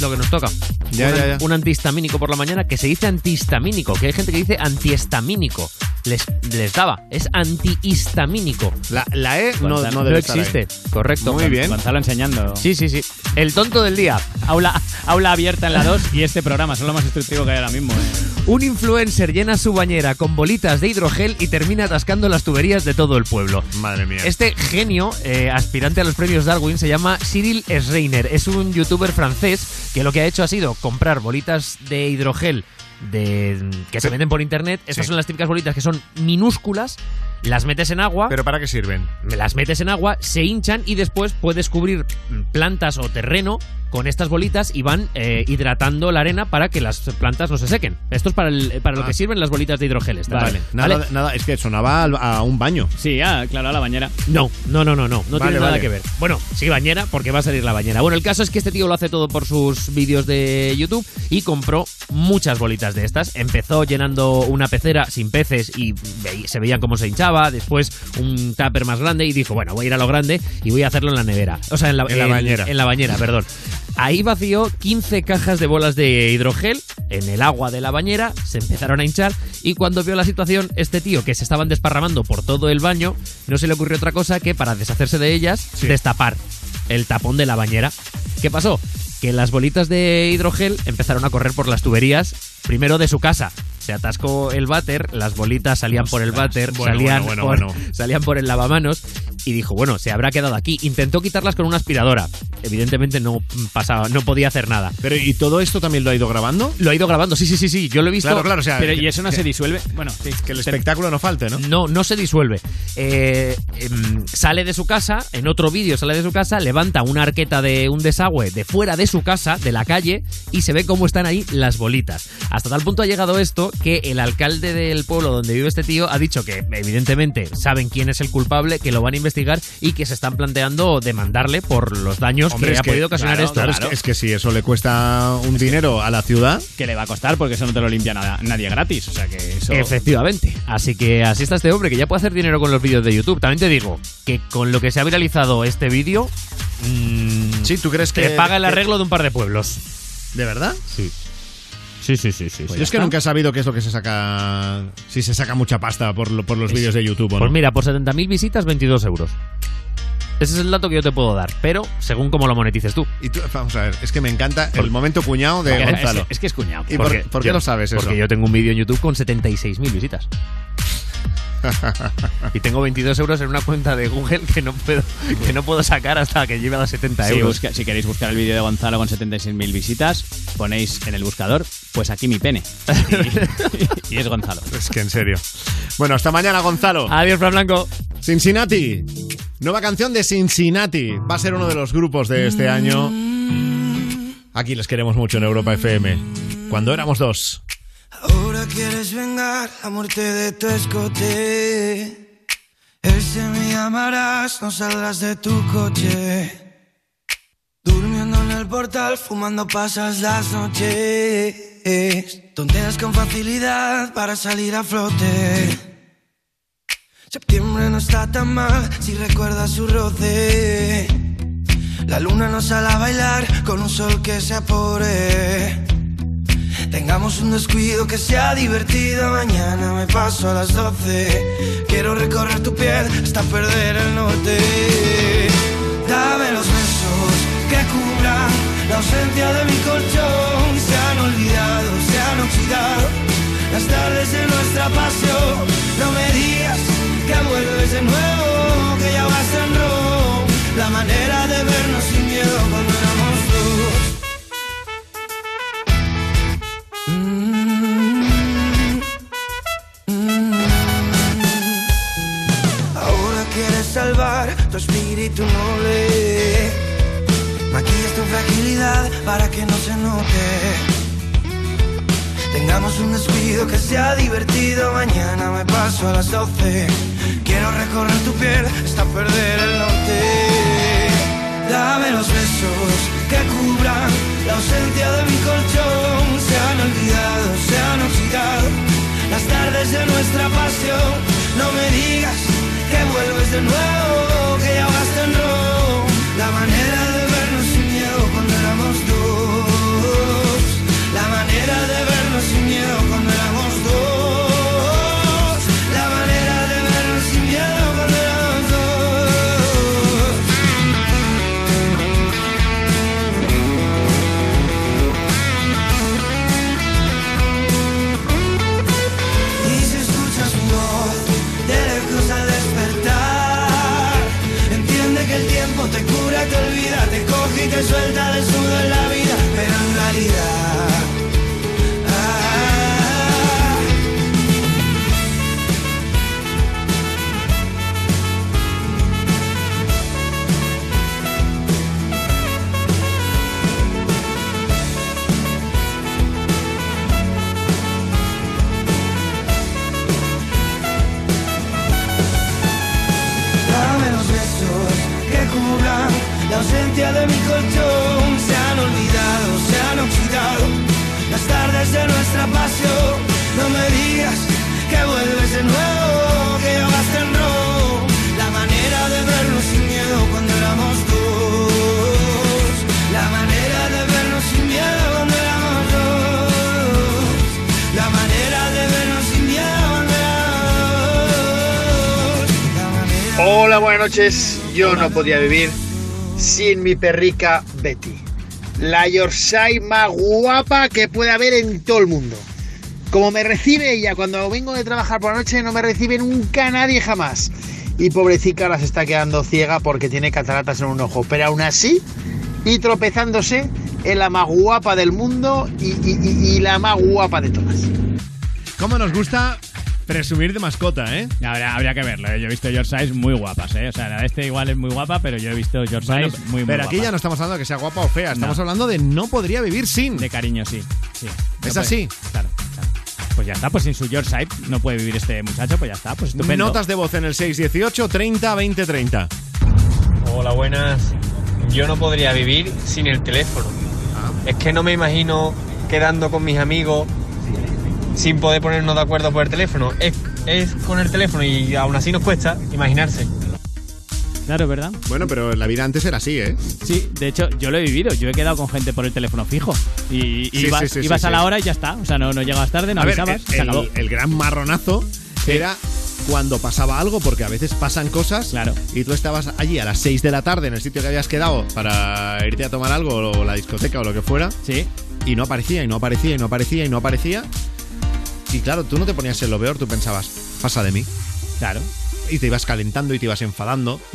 lo que nos toca. Ya, un, ya, ya. un antihistamínico por la mañana que se dice antihistamínico, que hay gente que dice antihistamínico. Les, les daba, es antihistamínico. La, la E no, Gonzalo, no debe estar existe. ahí. Correcto. Muy bien. Gonzalo enseñando. Sí, sí, sí. El tonto del día. Aula, aula abierta en la 2 y este programa, son lo más instructivo que hay ahora mismo. ¿eh? Un influencer llena su bañera con bolitas de hidrogel y termina atascando las tuberías de todo el pueblo. Madre mía. Este genio, eh, aspirante a los premios Darwin, se llama Cyril Schreiner. Es un youtuber francés que lo que ha hecho ha sido comprar bolitas de hidrogel de, que se venden por internet. Estas Sí. son las típicas bolitas que son minúsculas. Las metes en agua. ¿Pero para qué sirven? Las metes en agua, se hinchan y después puedes cubrir mm, plantas o terreno con estas bolitas y van eh, hidratando la arena para que las plantas no se sequen. Esto es para, el- para lo Ah. que sirven las bolitas de hidrogel. estas, Vale, nada, ¿vale? nada, es que sonaba a un baño. Sí, ah, claro, a la bañera. No, no, no, no, no, no Vale, tiene nada vale. que ver. Bueno, sí, bañera, porque va a salir la bañera. Bueno, el caso es que este tío lo hace todo por sus vídeos de YouTube y compró muchas bolitas de estas. Empezó llenando una pecera sin peces y se veían cómo se hinchaba. Después un tupper más grande y dijo, bueno, voy a ir a lo grande y voy a hacerlo en la nevera. O sea, en la, En la bañera. En la bañera, perdón. Ahí vació 15 cajas de bolas de hidrogel en el agua de la bañera, se empezaron a hinchar y cuando vio la situación, este tío que se estaban desparramando por todo el baño, no se le ocurrió otra cosa que para deshacerse de ellas, destapar el tapón de la bañera. ¿Qué pasó? Que las bolitas de hidrogel empezaron a correr por las tuberías, primero de su casa. Se atascó el váter, las bolitas salían por el váter, bueno, salían, bueno, por, bueno, bueno. salían por el lavamanos y dijo, bueno, se habrá quedado aquí. Intentó quitarlas con una aspiradora. Evidentemente no pasaba, no podía hacer nada. Pero ¿y todo esto también lo ha ido grabando? Lo ha ido grabando, sí, sí, sí, sí. Yo lo he visto. Claro, claro, o sea, Pero que- ¿y eso no que- se disuelve? Bueno, sí. Que el espectáculo no falte, ¿no? No, no se disuelve. Eh, em, sale de su casa, en otro vídeo sale de su casa, levanta una arqueta de un desagüe de fuera de su casa, de la calle, y se ve cómo están ahí las bolitas. Hasta tal punto ha llegado esto que el alcalde del pueblo donde vive este tío ha dicho que evidentemente saben quién es el culpable, que lo van a investigar y que se están planteando demandarle por los daños Hombre, que ha podido ocasionar claro, esto. claro, es que- es que si eso le cuesta un dinero a la ciudad. Que le va a costar porque eso no te lo limpia nada- nadie gratis. O sea que eso. Efectivamente. Así que así está este hombre, que ya puede hacer dinero con los vídeos de YouTube. También te digo que con lo que se ha viralizado este vídeo. mm, Sí, ¿tú crees que- Te paga el arreglo de un par de pueblos. ¿De verdad? Sí. Sí, sí, sí, sí. Yo es que nunca he sabido qué es lo que se saca. Si se saca mucha pasta por, lo- por los vídeos de YouTube o no. Pues mira, por 70.000 visitas, 22 euros. Ese es el dato que yo te puedo dar, pero según cómo lo monetices tú. Y tú, vamos a ver, es que me encanta el momento cuñado de Porque- Gonzalo. Es, es que es cuñado. ¿Y por, qué yo- lo sabes eso? Porque yo tengo un vídeo en YouTube con 76.000 visitas. Y tengo 22 euros en una cuenta de Google que no puedo, que no puedo sacar hasta que llegue a los 70 Si, euros. busca- si queréis buscar el vídeo de Gonzalo con 76.000 visitas, ponéis en el buscador, pues aquí mi pene. Y, y es Gonzalo. Es que en serio. Bueno, hasta mañana, Gonzalo. Adiós, Fran Blanco. Cincinnati. Nueva canción de Cincinnati. Va a ser uno de los grupos de este año. Aquí les queremos mucho en Europa FM. Cuando éramos dos. Ahora quieres vengar la muerte de tu escote. Ese me llamarás, no saldrás de tu coche. Durmiendo en el portal, fumando pasas las noches. Tonteas con facilidad para salir a flote. Septiembre no está tan mal si recuerdas su roce. La luna nos sale a bailar con un sol que se apore. Tengamos un descuido que sea divertido. Mañana me paso a las 12. Quiero recorrer tu piel hasta perder el norte. Dame los besos que cubran la ausencia de mi colchón. Se han olvidado, se han oxidado las tardes de nuestra pasión. No me digas que vuelves de nuevo, que ya vas en rojo. La manera de vernos sin miedo cuando tu espíritu noble. Maquillas tu fragilidad para que no se note. Tengamos un descuido que sea divertido. Mañana me paso a las 12. Quiero recorrer tu piel hasta perder el norte. Dame los besos que cubran la ausencia de mi colchón. Se han olvidado, se han oxidado las tardes de nuestra pasión. No me digas que vuelves de nuevo, que. De nuestra pasión. No me digas que vuelves de nuevo, que yo gasto en rojo. La manera de vernos sin miedo cuando éramos dos. La manera de vernos sin miedo cuando éramos dos. La manera de vernos sin miedo cuando éramos dos. Hola, buenas noches. Yo no podía vivir sin mi perrica Betty. La Yorkshire más guapa que puede haber en todo el mundo. Como me recibe ella cuando vengo de trabajar por la noche, no me recibe nunca nadie jamás. Y pobrecita ahora se está quedando ciega porque tiene cataratas en un ojo. Pero aún así, y tropezándose, es la más guapa del mundo y, y- la más guapa de todas. ¿Cómo nos gusta presumir de mascota, eh? Habría, habría que verlo, ¿eh? yo he visto Yorkshire muy guapas, ¿eh? O sea, la de este igual es muy guapa, pero yo he visto Yorkshire Bueno, muy, muy pero aquí ya no estamos hablando de que sea guapa o fea, estamos No. hablando de no podría vivir sin. De cariño, sí. sí. ¿Es así? Claro, claro. Pues ya está, pues sin su Yorkshire no puede vivir este muchacho, pues ya está, pues estupendo. Notas de voz en el 618 30 20 30. Hola, buenas. Yo no podría vivir sin el teléfono. Es que no me imagino quedando con mis amigos sin poder ponernos de acuerdo por el teléfono. Es, es con el teléfono y aún así nos cuesta imaginarse. Claro, ¿verdad? Bueno, pero la vida antes era así, ¿eh? Sí, de hecho, yo lo he vivido. Yo he quedado con gente por el teléfono fijo. Y, y Sí, ibas, sí, sí, ibas sí, a la hora y ya está. O sea, no, no llegabas tarde, no A ver, avisabas, el, se acabó. el- el gran marronazo era cuando pasaba algo, porque a veces pasan cosas Claro. y tú estabas allí a las 6 de la tarde en el sitio que habías quedado para irte a tomar algo o la discoteca o lo que fuera. Sí. Y no aparecía, y no aparecía, y no aparecía, y no aparecía. Y claro, tú no te ponías en lo peor, tú pensabas, pasa de mí. Claro. Y te ibas calentando y te ibas enfadando.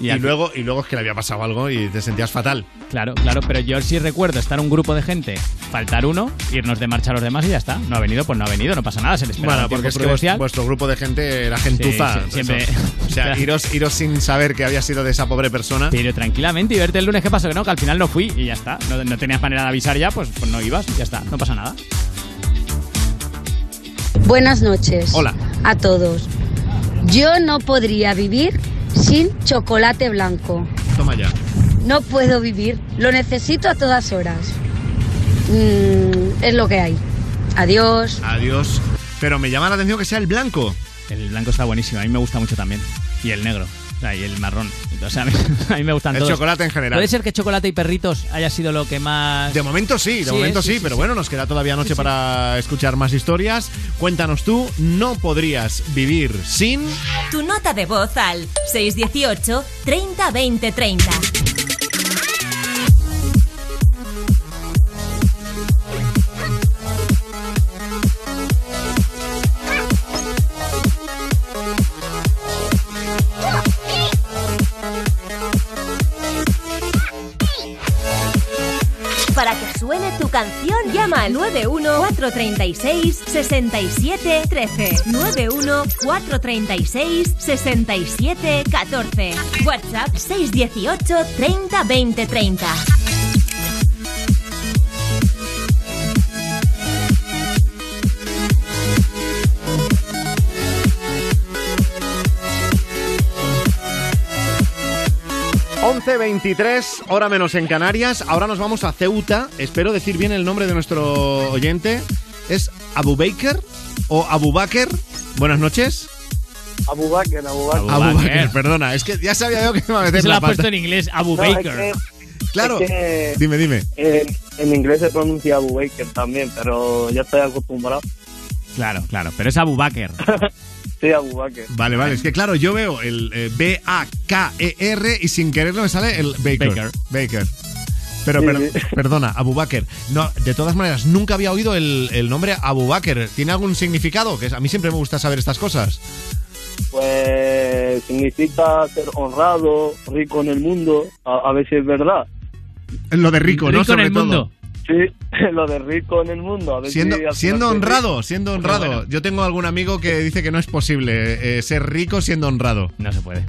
Y luego, y luego es que le había pasado algo y te sentías fatal. Claro, claro, pero yo sí recuerdo estar un grupo de gente, faltar uno, irnos de marcha los demás y ya está. No ha venido, pues no ha venido, no pasa nada, se le espera Bueno, porque es que vuestro, vuestro grupo de gente era gentuza. Sí, sí, siempre-. O sea, iros, iros sin saber que había sido de esa pobre persona. Pero tranquilamente y verte el lunes qué pasó, que no, que al final no fui y ya está. No, no tenías manera de avisar ya, pues, pues no ibas, ya está, no pasa nada. Buenas noches. Hola. A todos. Yo no podría vivir sin chocolate blanco. Toma ya. No puedo vivir. Lo necesito a todas horas. Mm, es lo que hay. Adiós. Adiós. Pero me llama la atención que sea el blanco. El blanco está buenísimo, a mí me gusta mucho también. Y el negro, y el marrón. O sea, a mí, a mí me gustan El todos. chocolate en general. Puede ser que chocolate y perritos haya sido lo que más. De momento sí, de momento sí, pero bueno, nos queda todavía noche para escuchar más historias. Cuéntanos tú, ¿no podrías vivir sin...? Tu nota de voz al 618 30 20 30. Al 91-436-6713. 91-436-6714. WhatsApp 618 30 20 30. Once 23, hora menos en Canarias. Ahora nos vamos a Ceuta. Espero decir bien el nombre de nuestro oyente. ¿Es Abu Baker o Abu Bakr? Buenas noches. Abu Bakr, Abu Bakr. Abu Bakr, perdona. Es que ya sabía yo que me iba a meter Se lo ha puesto en inglés, Abu No, es Baker. que- Claro. es que Dime, dime. En, en inglés se pronuncia Abu Baker también, pero ya estoy acostumbrado. Claro, claro, pero es Abu Bakr. Sí, Abu Bakr. Vale, vale. Es que claro, yo veo el eh, B-A-K-E-R y sin quererlo me sale el Baker. Baker. Baker. Pero Sí, per- sí. perdona, Abu Bakr. No, de todas maneras, nunca había oído el, el nombre Abu Bakr. ¿Tiene algún significado? Que a mí siempre me gusta saber estas cosas. Pues significa ser honrado, rico en el mundo. A, si es verdad. Lo de rico, ¿no? Rico en Sobre el todo. mundo. Sí, lo de rico en el mundo. A ver Siendo, si siendo honrado, siendo honrado. bueno. Yo tengo algún amigo que dice que no es posible eh, ser rico siendo honrado. No se puede.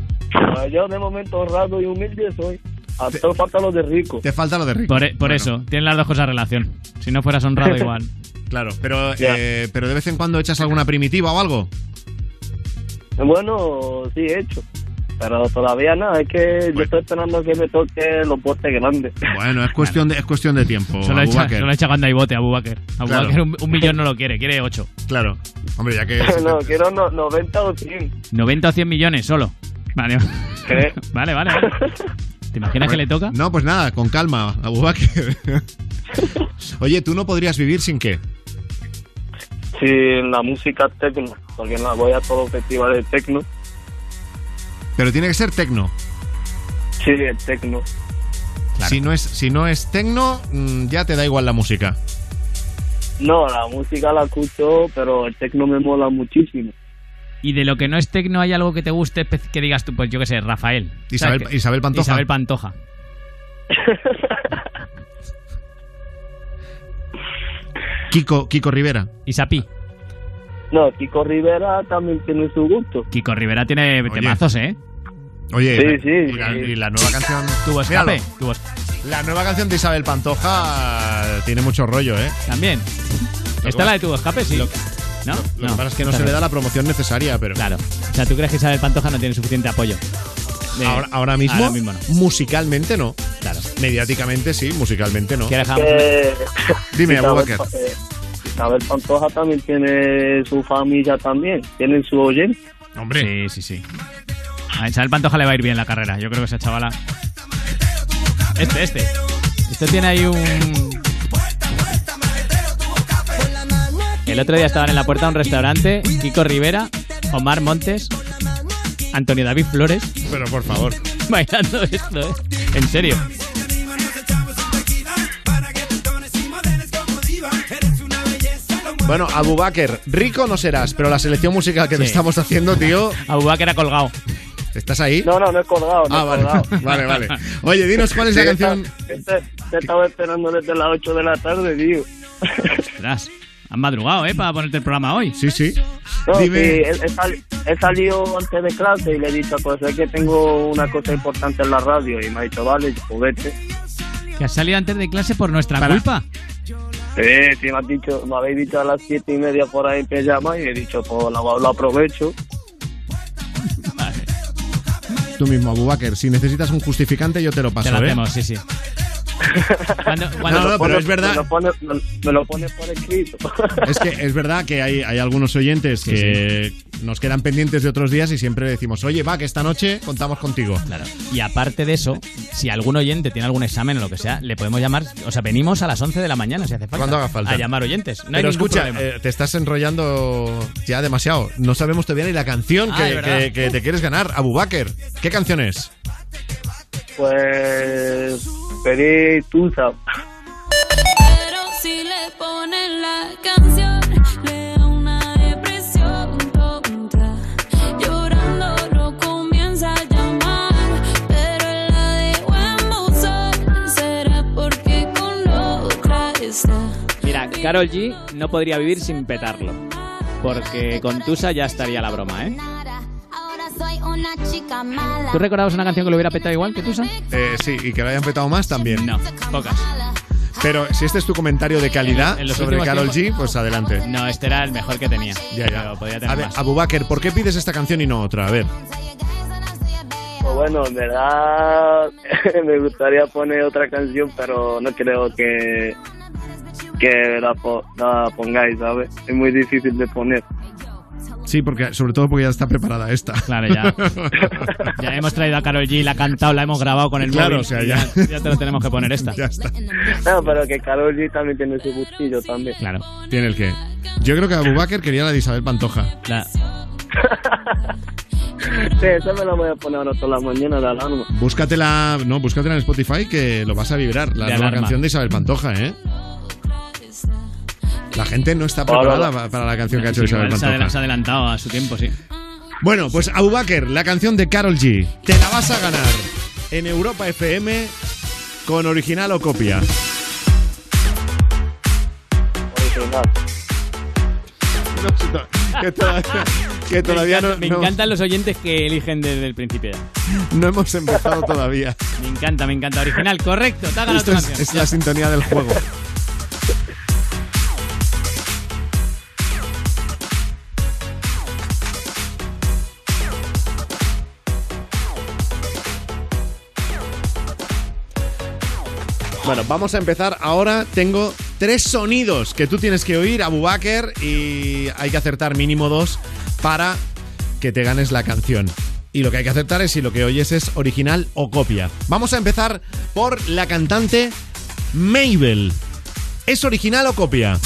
Yo de momento honrado y humilde soy. A todo falta lo de rico. Te falta lo de rico. Por, e- por Bueno, eso, tienen las dos cosas relación. Si no fueras honrado, igual. Claro, pero, eh, pero de vez en cuando echas alguna primitiva o algo. Bueno, sí he hecho. Pero todavía nada, es que yo estoy esperando que me toque los botes grandes. Bueno, es cuestión de, es cuestión de tiempo. Echa, Abubakar. solo echa cuando hay bote a Abubakar. Claro. Abubakar un, un millón no lo quiere, quiere ocho. Claro. Hombre, ya que. no, quiero no- 90 o 100. 90 o 100 millones solo. Vale. ¿Qué? vale, vale, vale. ¿Te imaginas que le toca? No, pues nada, con calma, Abubakar. Oye, ¿tú no podrías vivir sin qué? Sí, la música tecno, porque la voy a todos los festivales de tecno. Pero tiene que ser tecno. Sí, el tecno. Si no es, si no es tecno, mm, ya te da igual la música. No, la música la escucho, pero el tecno me mola muchísimo. Y de lo que no es tecno, ¿hay algo que te guste que digas tú? Pues yo qué sé, Rafael. Isabel-. Isabel Pantoja. Isabel Pantoja. Kiko, Kiko Rivera. Isapi. No, Kiko Rivera también tiene su gusto. Kiko Rivera tiene temazos, ¿eh? Oye, Sí, la- sí, y, la, sí. y la nueva canción. Tuvo escape. Míralo. Tuvo- La nueva canción de Isabel Pantoja tiene mucho rollo, ¿eh? También. ¿Esta es la de tuvo escape? Sí. ¿No? Lo que pasa es que no se le da la promoción necesaria, pero. Claro. O sea, ¿tú crees que Isabel Pantoja no tiene suficiente apoyo? De- Ahora, ahora mismo, Ahora mismo no. musicalmente no. Claro. Mediáticamente sí, musicalmente no. ¿Qué dejamos? Eh, Dime, Abubakar. Eh, Isabel Pantoja también tiene su familia también, tienen su oyente. Hombre. Sí, sí, sí. A Isabel Pantoja le va a ir bien la carrera. Yo creo que esa chavala. Este, este. Este tiene ahí un. El otro día estaban en la puerta de un restaurante. Kiko Rivera, Omar Montes, Antonio David Flores. Pero por favor. Bailando esto, ¿eh? En serio. Bueno, Abubakar, rico no serás, pero la selección musical que te Sí. estamos haciendo, tío. Abubakar ha colgado. ¿Estás ahí? No, no, no he colgado, no Ah, he vale. colgado. vale, vale. Oye, dinos cuál es la canción. Te estaba esperando desde las 8 de la tarde, tío. Ostras, han madrugado, ¿eh? Para ponerte el programa hoy. Sí, sí. No, Dime. sí, he, he sal- he salido antes de clase y le he dicho, pues es que tengo una cosa importante en la radio. Y me ha dicho, vale, vete. Que has salido antes de clase por nuestra Para- culpa. Sí, sí, me, has dicho, me habéis dicho a las siete y media por ahí que llama y he dicho, pues lo, lo aprovecho. Tú mismo, Abubakar. Si necesitas un justificante, yo te lo paso, Te lo ¿eh? hacemos, sí, sí. Cuando- No, cuando- no, pero Pone- es verdad. Me lo pone, me, me lo pone por escrito. Es que es verdad que hay, hay algunos oyentes que nos quedan pendientes de otros días y siempre decimos, oye, va, que esta noche contamos contigo. Claro. Y aparte de eso, si algún oyente tiene algún examen o lo que sea, le podemos llamar. O sea, venimos a las 11 de la mañana si hace falta. Cuando haga falta. A llamar oyentes. No hay Pero ningún escucha, problema. eh, te estás enrollando ya demasiado. No sabemos todavía ni la canción Ah, que, te quieres ganar. Abubakar, ¿qué canción es? Pues pedí Tusa. Pero si le ponen la canción, le da una depresión tonta. Llorando lo comienza a llamar, pero la dejó en buzón. Será porque con otra está. Mira, Carol G no podría vivir sin petarlo. Porque con Tusa ya estaría la broma, ¿eh? Soy una chica mala. ¿Tú recordabas una canción que lo hubiera petado igual que Tusa? Eh, sí, y que lo hayan petado más también. No, pocas. Pero si este es tu comentario de calidad En sobre Carol G, pues adelante. No, este era el mejor que tenía. Ya, ya. Pero podía tener A ver, más. Abubakar, ¿por qué pides esta canción y no otra? A ver. Pues bueno, en verdad me gustaría poner otra canción, pero no creo que que la, po- la pongáis, ¿sabes? Es muy difícil de poner. Sí, porque sobre todo porque ya está preparada esta. Claro, ya. Ya hemos traído a Carol G, la ha cantado, la hemos grabado con el Claro, móvil. o sea, y ya. ya te lo tenemos que poner esta. ya está. No, pero que Karol G también tiene su gustillo también. Claro. Tiene el que. Yo creo que Abubakar quería la de Isabel Pantoja. Claro. Sí, esa me la voy a poner ahora toda la mañana de alarma. Búscatela, no, búscatela en Spotify que lo vas a vibrar. La De nueva alarma. canción de Isabel Pantoja, ¿eh? La gente no está preparada para la canción que ha hecho Isabel Pantoja. se ha adelantado a su tiempo, sí. Bueno, pues Abubakar, la canción de Carol G. Te la vas a ganar en Europa FM con original o copia. Original. que todavía, que todavía me no, encanta- me no- encantan los oyentes que eligen desde el principio no hemos empezado todavía. Me encanta, me encanta. Original, correcto. Te ha ganado Esto tu es, canción. es la sintonía del juego. Bueno, vamos a empezar. Ahora tengo tres sonidos que tú tienes que oír, Abu Bakr, y hay que acertar mínimo dos para que te ganes la canción. Y lo que hay que acertar es si lo que oyes es original o copia. Vamos a empezar por la cantante Mabel. ¿Es original o copia?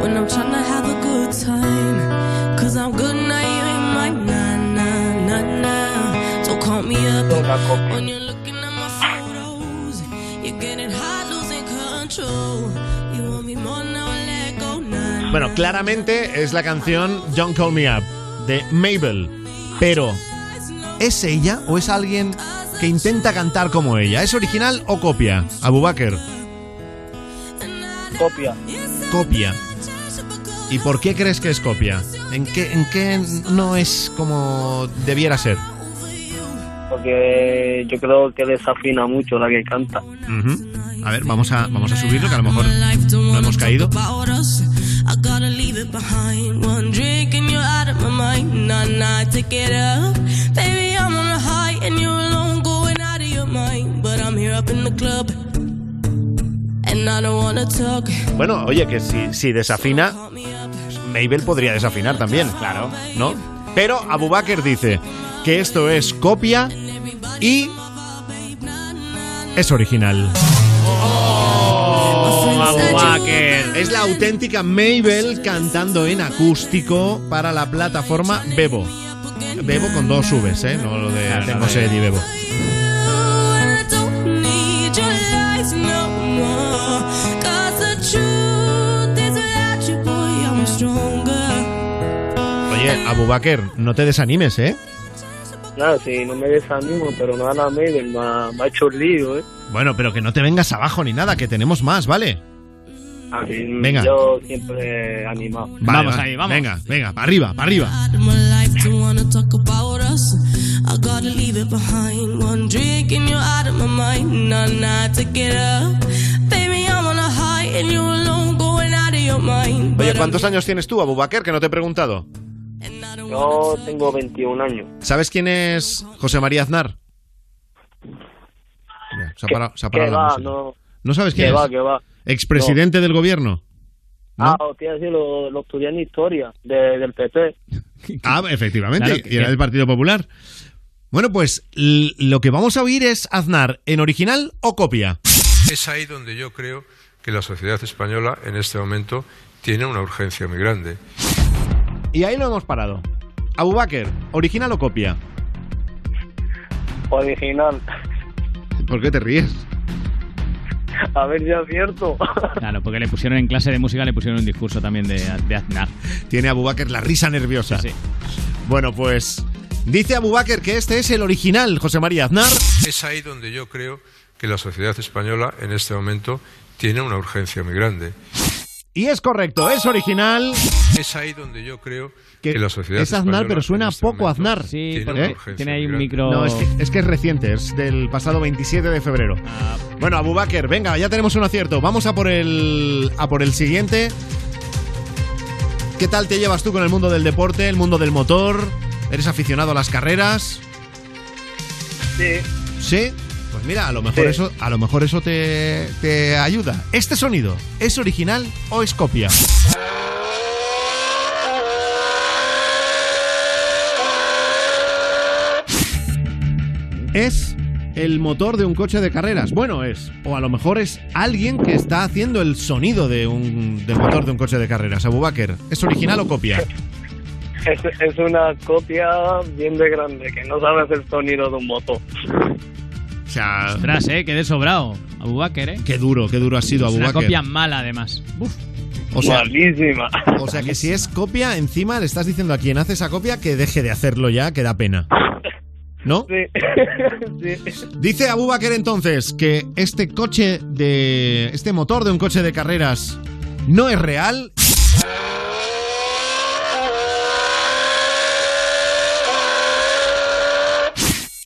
When I'm nah. Bueno, claramente es la canción Don't Call Me Up de Mabel. Pero, ¿es ella o es alguien que intenta cantar como ella? ¿Es original o copia? Abu Bakr. Copia. Copia. ¿Y por qué crees que es copia? ¿En qué, en qué no es como debiera ser? Porque yo creo que desafina mucho la que canta. A ver, vamos a, vamos a subirlo, que a lo mejor no hemos caído. About us, I gotta leave it behind. One drink and you're out of my mind. Nah, nah, take it up. Baby, I'm on a high and you're alone, going out of your mind. But I'm here up in the club. And I don't wanna talk. Bueno, oye, que si, si desafina, Mabel podría desafinar también, claro, ¿no? Pero Abu Bakr dice que esto es copia y es original. Abu Bakr. Es la auténtica Mabel cantando en acústico para la plataforma Bebo. Bebo con dos Vs, ¿eh? No lo de José de- Di Bebo. Oye, Abu Bakr, no te desanimes, ¿eh? Nada, si no me desanimo, pero nada, me ha, me ha hecho el lío, ¿eh? Bueno, pero que no te vengas abajo ni nada, que tenemos más, ¿vale? A mí, Venga. yo siempre animado. Vale, Vamos va. ahí, vamos. Venga, venga, para arriba, para arriba. I gotta leave it behind. One drink and you're out of my mind. Nah, nah, take it up. Baby, I'm on a high and you're alone, going out of your mind. Oye, ¿cuántos años tienes tú, Abu Bakr? Que no te he preguntado. Yo tengo 21 años. ¿Sabes quién es José María Aznar? Mira, se ha ¿Qué- parado, se ha qué parado la va? No, ¿No sabes que quién va, es? que va. Expresidente del gobierno. Ah, te iba a decir, lo, lo estudié en historia de- del PP. Ah, efectivamente, Claro que- y era del Partido Popular. Bueno, pues lo que vamos a oír es Aznar en original o copia. Es ahí donde yo creo que la sociedad española en este momento tiene una urgencia muy grande. Y ahí lo hemos parado. Abu Bakr, original o copia. Original. ¿Por qué te ríes? A ver si acierto. Claro, porque le pusieron en clase de música, le pusieron un discurso también de, de Aznar. Tiene Abu Bakr la risa nerviosa. Bueno, pues dice Abu Bakr que este es el original, José María Aznar. Es ahí donde yo creo que la sociedad española en este momento tiene una urgencia muy grande. Y es correcto, es original. Es ahí donde yo creo Que que, la sociedad es Aznar, pero suena en este poco momento Aznar. tiene porque una urgencia tiene ahí un micro... No, es que, es que es reciente, es del pasado 27 de febrero. Ah. Bueno, Abu Bakr, venga, ya tenemos un acierto. Vamos a por el a por el siguiente. ¿Qué tal te llevas tú con el mundo del deporte, el mundo del motor? ¿Eres aficionado a las carreras? Sí. ¿Sí? Pues mira, a lo mejor Sí. eso, a lo mejor eso te, te ayuda. ¿Este sonido es original o es copia? Es el motor de un coche de carreras. Bueno, es. O a lo mejor es alguien que está haciendo el sonido de un, del motor de un coche de carreras. Abu Bakr, ¿es original o copia? Es, es una copia bien de grande, que no sabe hacer sonido de un motor. O sea, Ostras, eh, quedé sobrado. Abu Bakr, eh. qué duro, qué duro ha sido Es una copia mala, además. Uf. O sea, Malísima. O sea que si es copia, encima le estás diciendo a quien hace esa copia que deje de hacerlo ya, que da pena. ¿No? Sí. sí. Dice Abu Bakr entonces que este coche de. este motor de un coche de carreras no es real.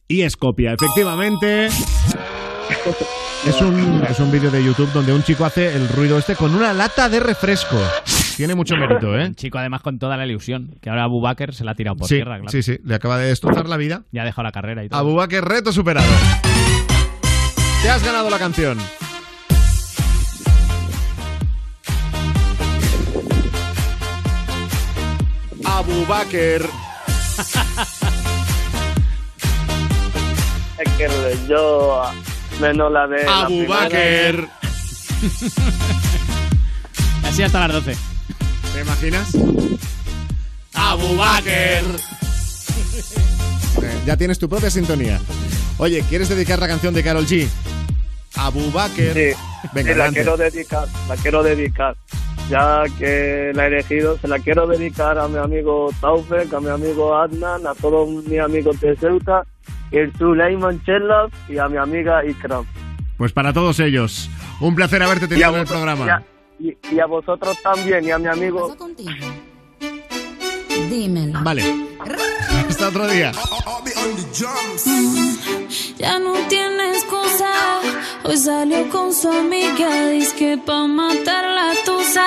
Y es copia, efectivamente. Es un, es un vídeo de YouTube donde un chico hace el ruido este con una lata de refresco. Tiene mucho mérito, ¿eh? Chico, además, con toda la ilusión, que ahora Abu Bakr se la ha tirado por Sí, tierra, claro. sí, sí. Le acaba de destrozar la vida. Ya ha dejado la carrera y todo. Abu Bakr, reto superado. Te has ganado la canción. Abu Bakr. Es que yo menos la de. la Abu primera. Bakr. Así hasta las 12. ¿Te imaginas? Abu Bakr. Eh, Ya tienes tu propia sintonía. Oye, ¿quieres dedicar la canción de Carol G? Abu Bakr. Sí, Venga, sí, la adelante. quiero dedicar, la quiero dedicar. Ya que la he elegido, se la quiero dedicar a mi amigo Taufek, a mi amigo Adnan, a todos mis amigos de Ceuta, el Suleiman y a mi amiga Ikram. Pues para todos ellos, un placer haberte tenido en el programa. Y a, y- y a vosotros también, y a mi amigo. Dímelo. Vale. Hasta otro día. Ya no tiene excusa. Hoy salió con su amiga. Dice que pa' matar la tusa.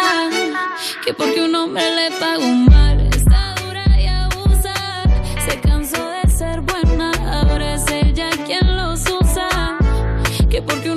Que porque un hombre le paga un mal. Que porque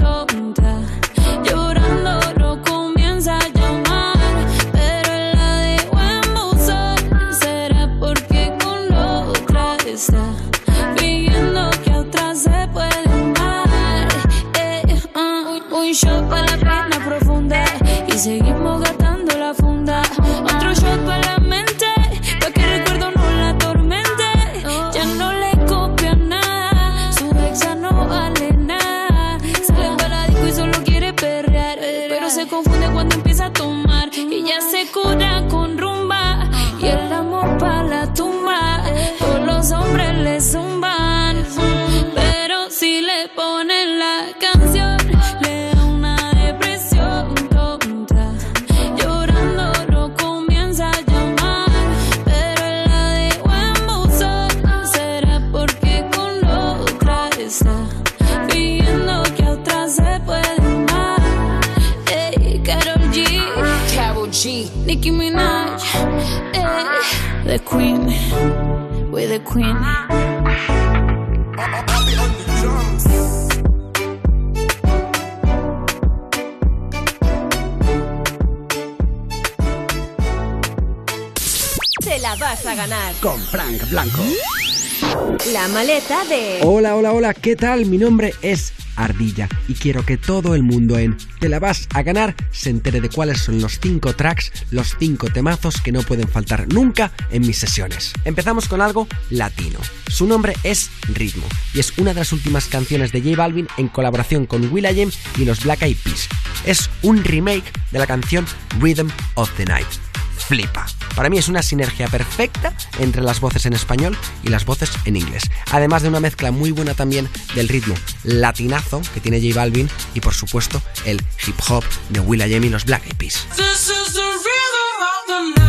Hola, hola, hola, ¿qué tal? Mi nombre es Ardilla y quiero que todo el mundo en Te la vas a ganar se entere de cuáles son los 5 tracks, los 5 temazos que no pueden faltar nunca en mis sesiones. Empezamos con algo latino. Su nombre es Ritmo y es una de las últimas canciones de J Balvin en colaboración con Will.i.am y los Black Eyed Peas. Es un remake de la canción Rhythm of the Night flipa. Para mí es una sinergia perfecta entre las voces en español y las voces en inglés. Además de una mezcla muy buena también del ritmo latinazo que tiene J Balvin y por supuesto el hip hop de Will.i.am y los Black Eyed Peas.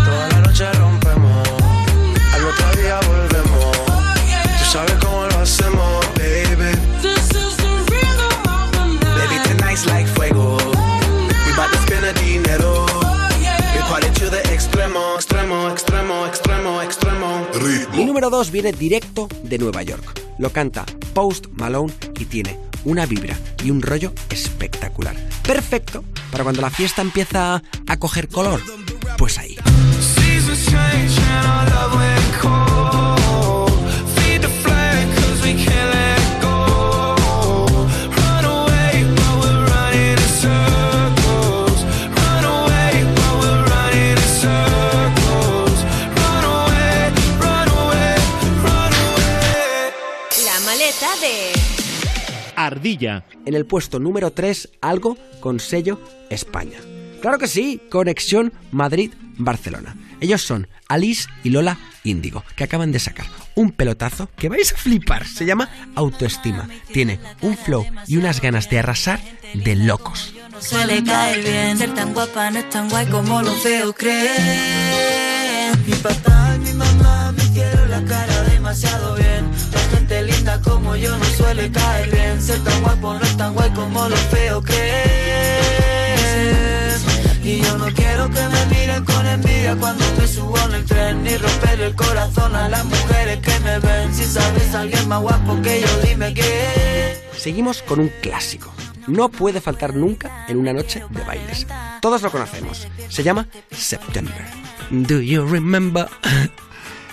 Toda la noche rompemos, al otro día volvemos. Tú sabes número 2 viene directo de Nueva York. Lo canta Post Malone y tiene una vibra y un rollo espectacular. Perfecto para cuando la fiesta empieza a coger color. Pues ahí. Ardilla. En el puesto número 3, algo con sello España. Claro que sí, Conexión Madrid-Barcelona. Ellos son Alice y Lola Índigo, que acaban de sacar un pelotazo que vais a flipar. Se llama Autoestima. Tiene un flow y unas ganas de arrasar de locos. No suele caer bien Ser tan guapa no es tan guay como creen Mi papá y mi mamá me hicieron la cara demasiado bien La gente linda como yo no suele caer bien Ser tan guapo no es tan guay como los feos creen Y yo no quiero que me miren con envidia cuando me subo en el tren Ni romper el corazón a las mujeres que me ven Si sabes a alguien más guapo que yo dime que Seguimos con un clásico. No puede faltar nunca en una noche de bailes. Todos lo conocemos. Se llama September. Do you remember?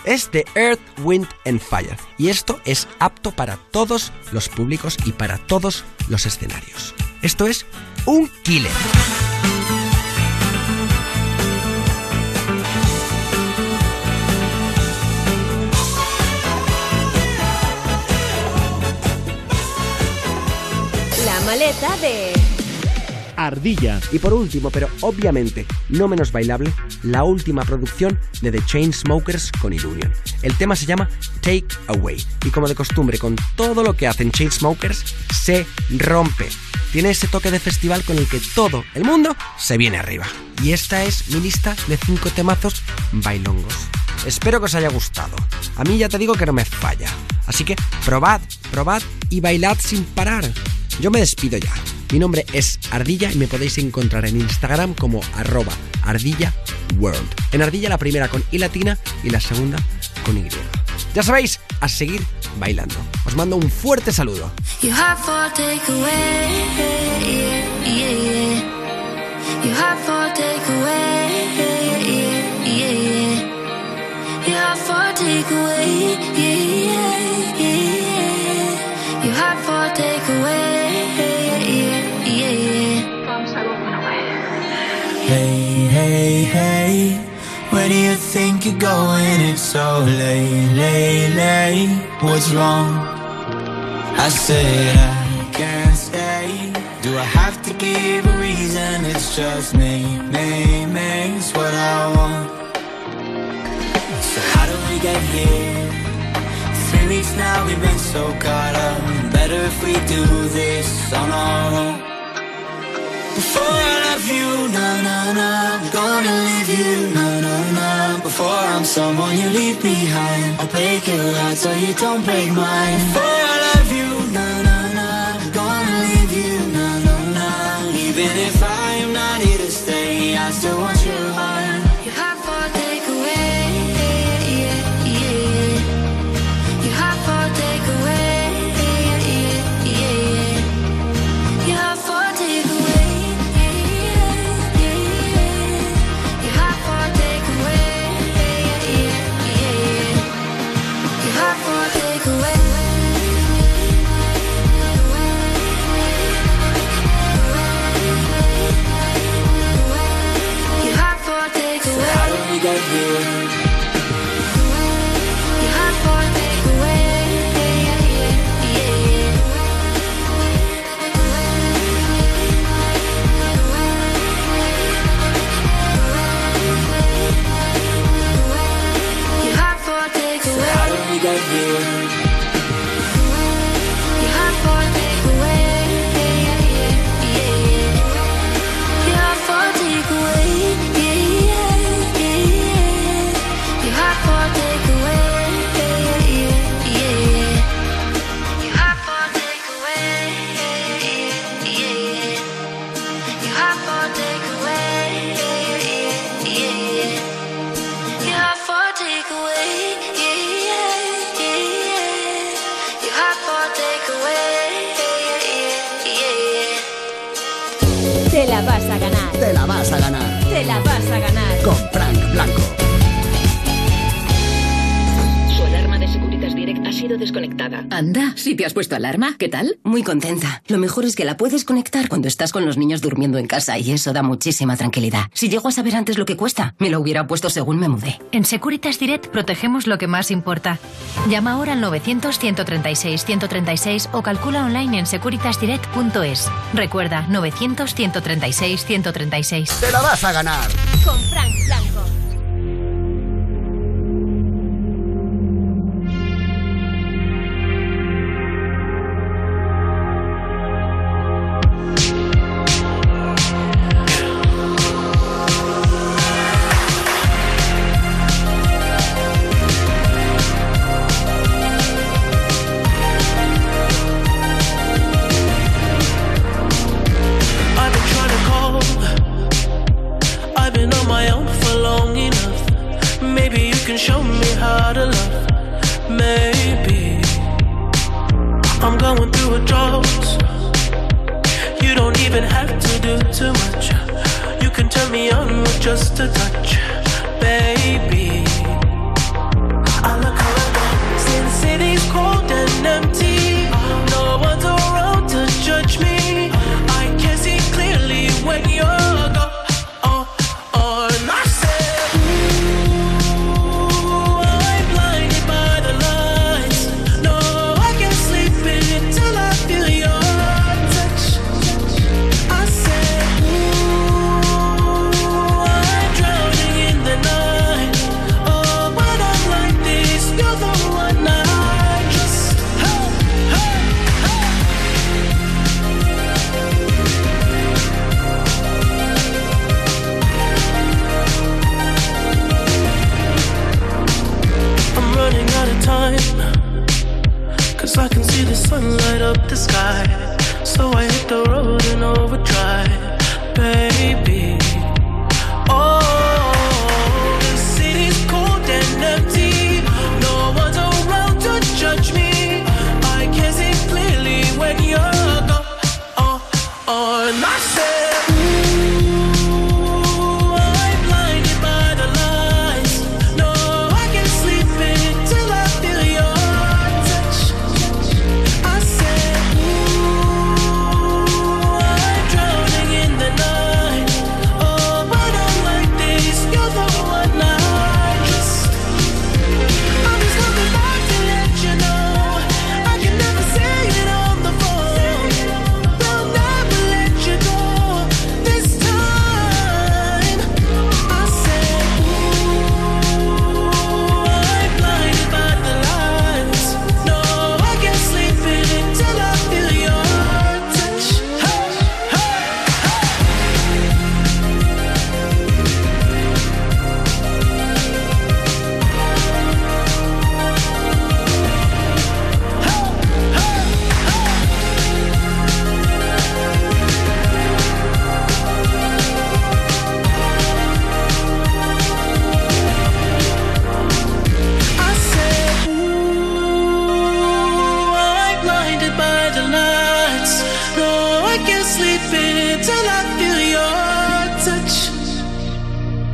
Es de Earth, Wind and Fire. Y esto es apto para todos los públicos y para todos los escenarios. Esto es un killer. La maleta de Ardilla. Y por último, pero obviamente no menos bailable, la última producción de The Chainsmokers con Illusion. El tema se llama Take Away y como de costumbre con todo lo que hacen Chainsmokers se rompe. Tiene ese toque de festival con el que todo el mundo se viene arriba. Y esta es mi lista de 5 temazos bailongos. Espero que os haya gustado. A mí ya te digo que no me falla. Así que probad, probad y bailad sin parar. Yo me despido ya. Mi nombre es Ardilla y me podéis encontrar en Instagram como arroba ardilla world. En Ardilla la primera con I latina y la segunda con Y. Ya sabéis, a seguir bailando. Os mando un fuerte saludo. Hey, hey, where do you think you're going? It's so late, late, late. What's wrong? I said I can't stay. Do I have to give a reason? It's just me, me, me. It's what I want. So how do we get here? Three weeks now we've been so caught up. Better if we do this on our own. Before I love you, no, no, no, I'm gonna leave you, no, no, no. Before I'm someone you leave behind, I'll break your heart so you don't break mine. Before I love you, no, no, no, I'm gonna leave you, no, no, no. Even if I'm not here to stay, I still want your heart. la vas a ganar. Te la vas sido desconectada. Anda, si te has puesto alarma, ¿qué tal? Muy contenta. Lo mejor es que la puedes conectar cuando estás con los niños durmiendo en casa y eso da muchísima tranquilidad. Si llego a saber antes lo que cuesta, me lo hubiera puesto según me mudé. En Securitas Direct protegemos lo que más importa. Llama ahora al 900-136-136 o calcula online en securitasdirect.es. Recuerda, 900-136-136. Te la vas a ganar. Con Frank Blanco.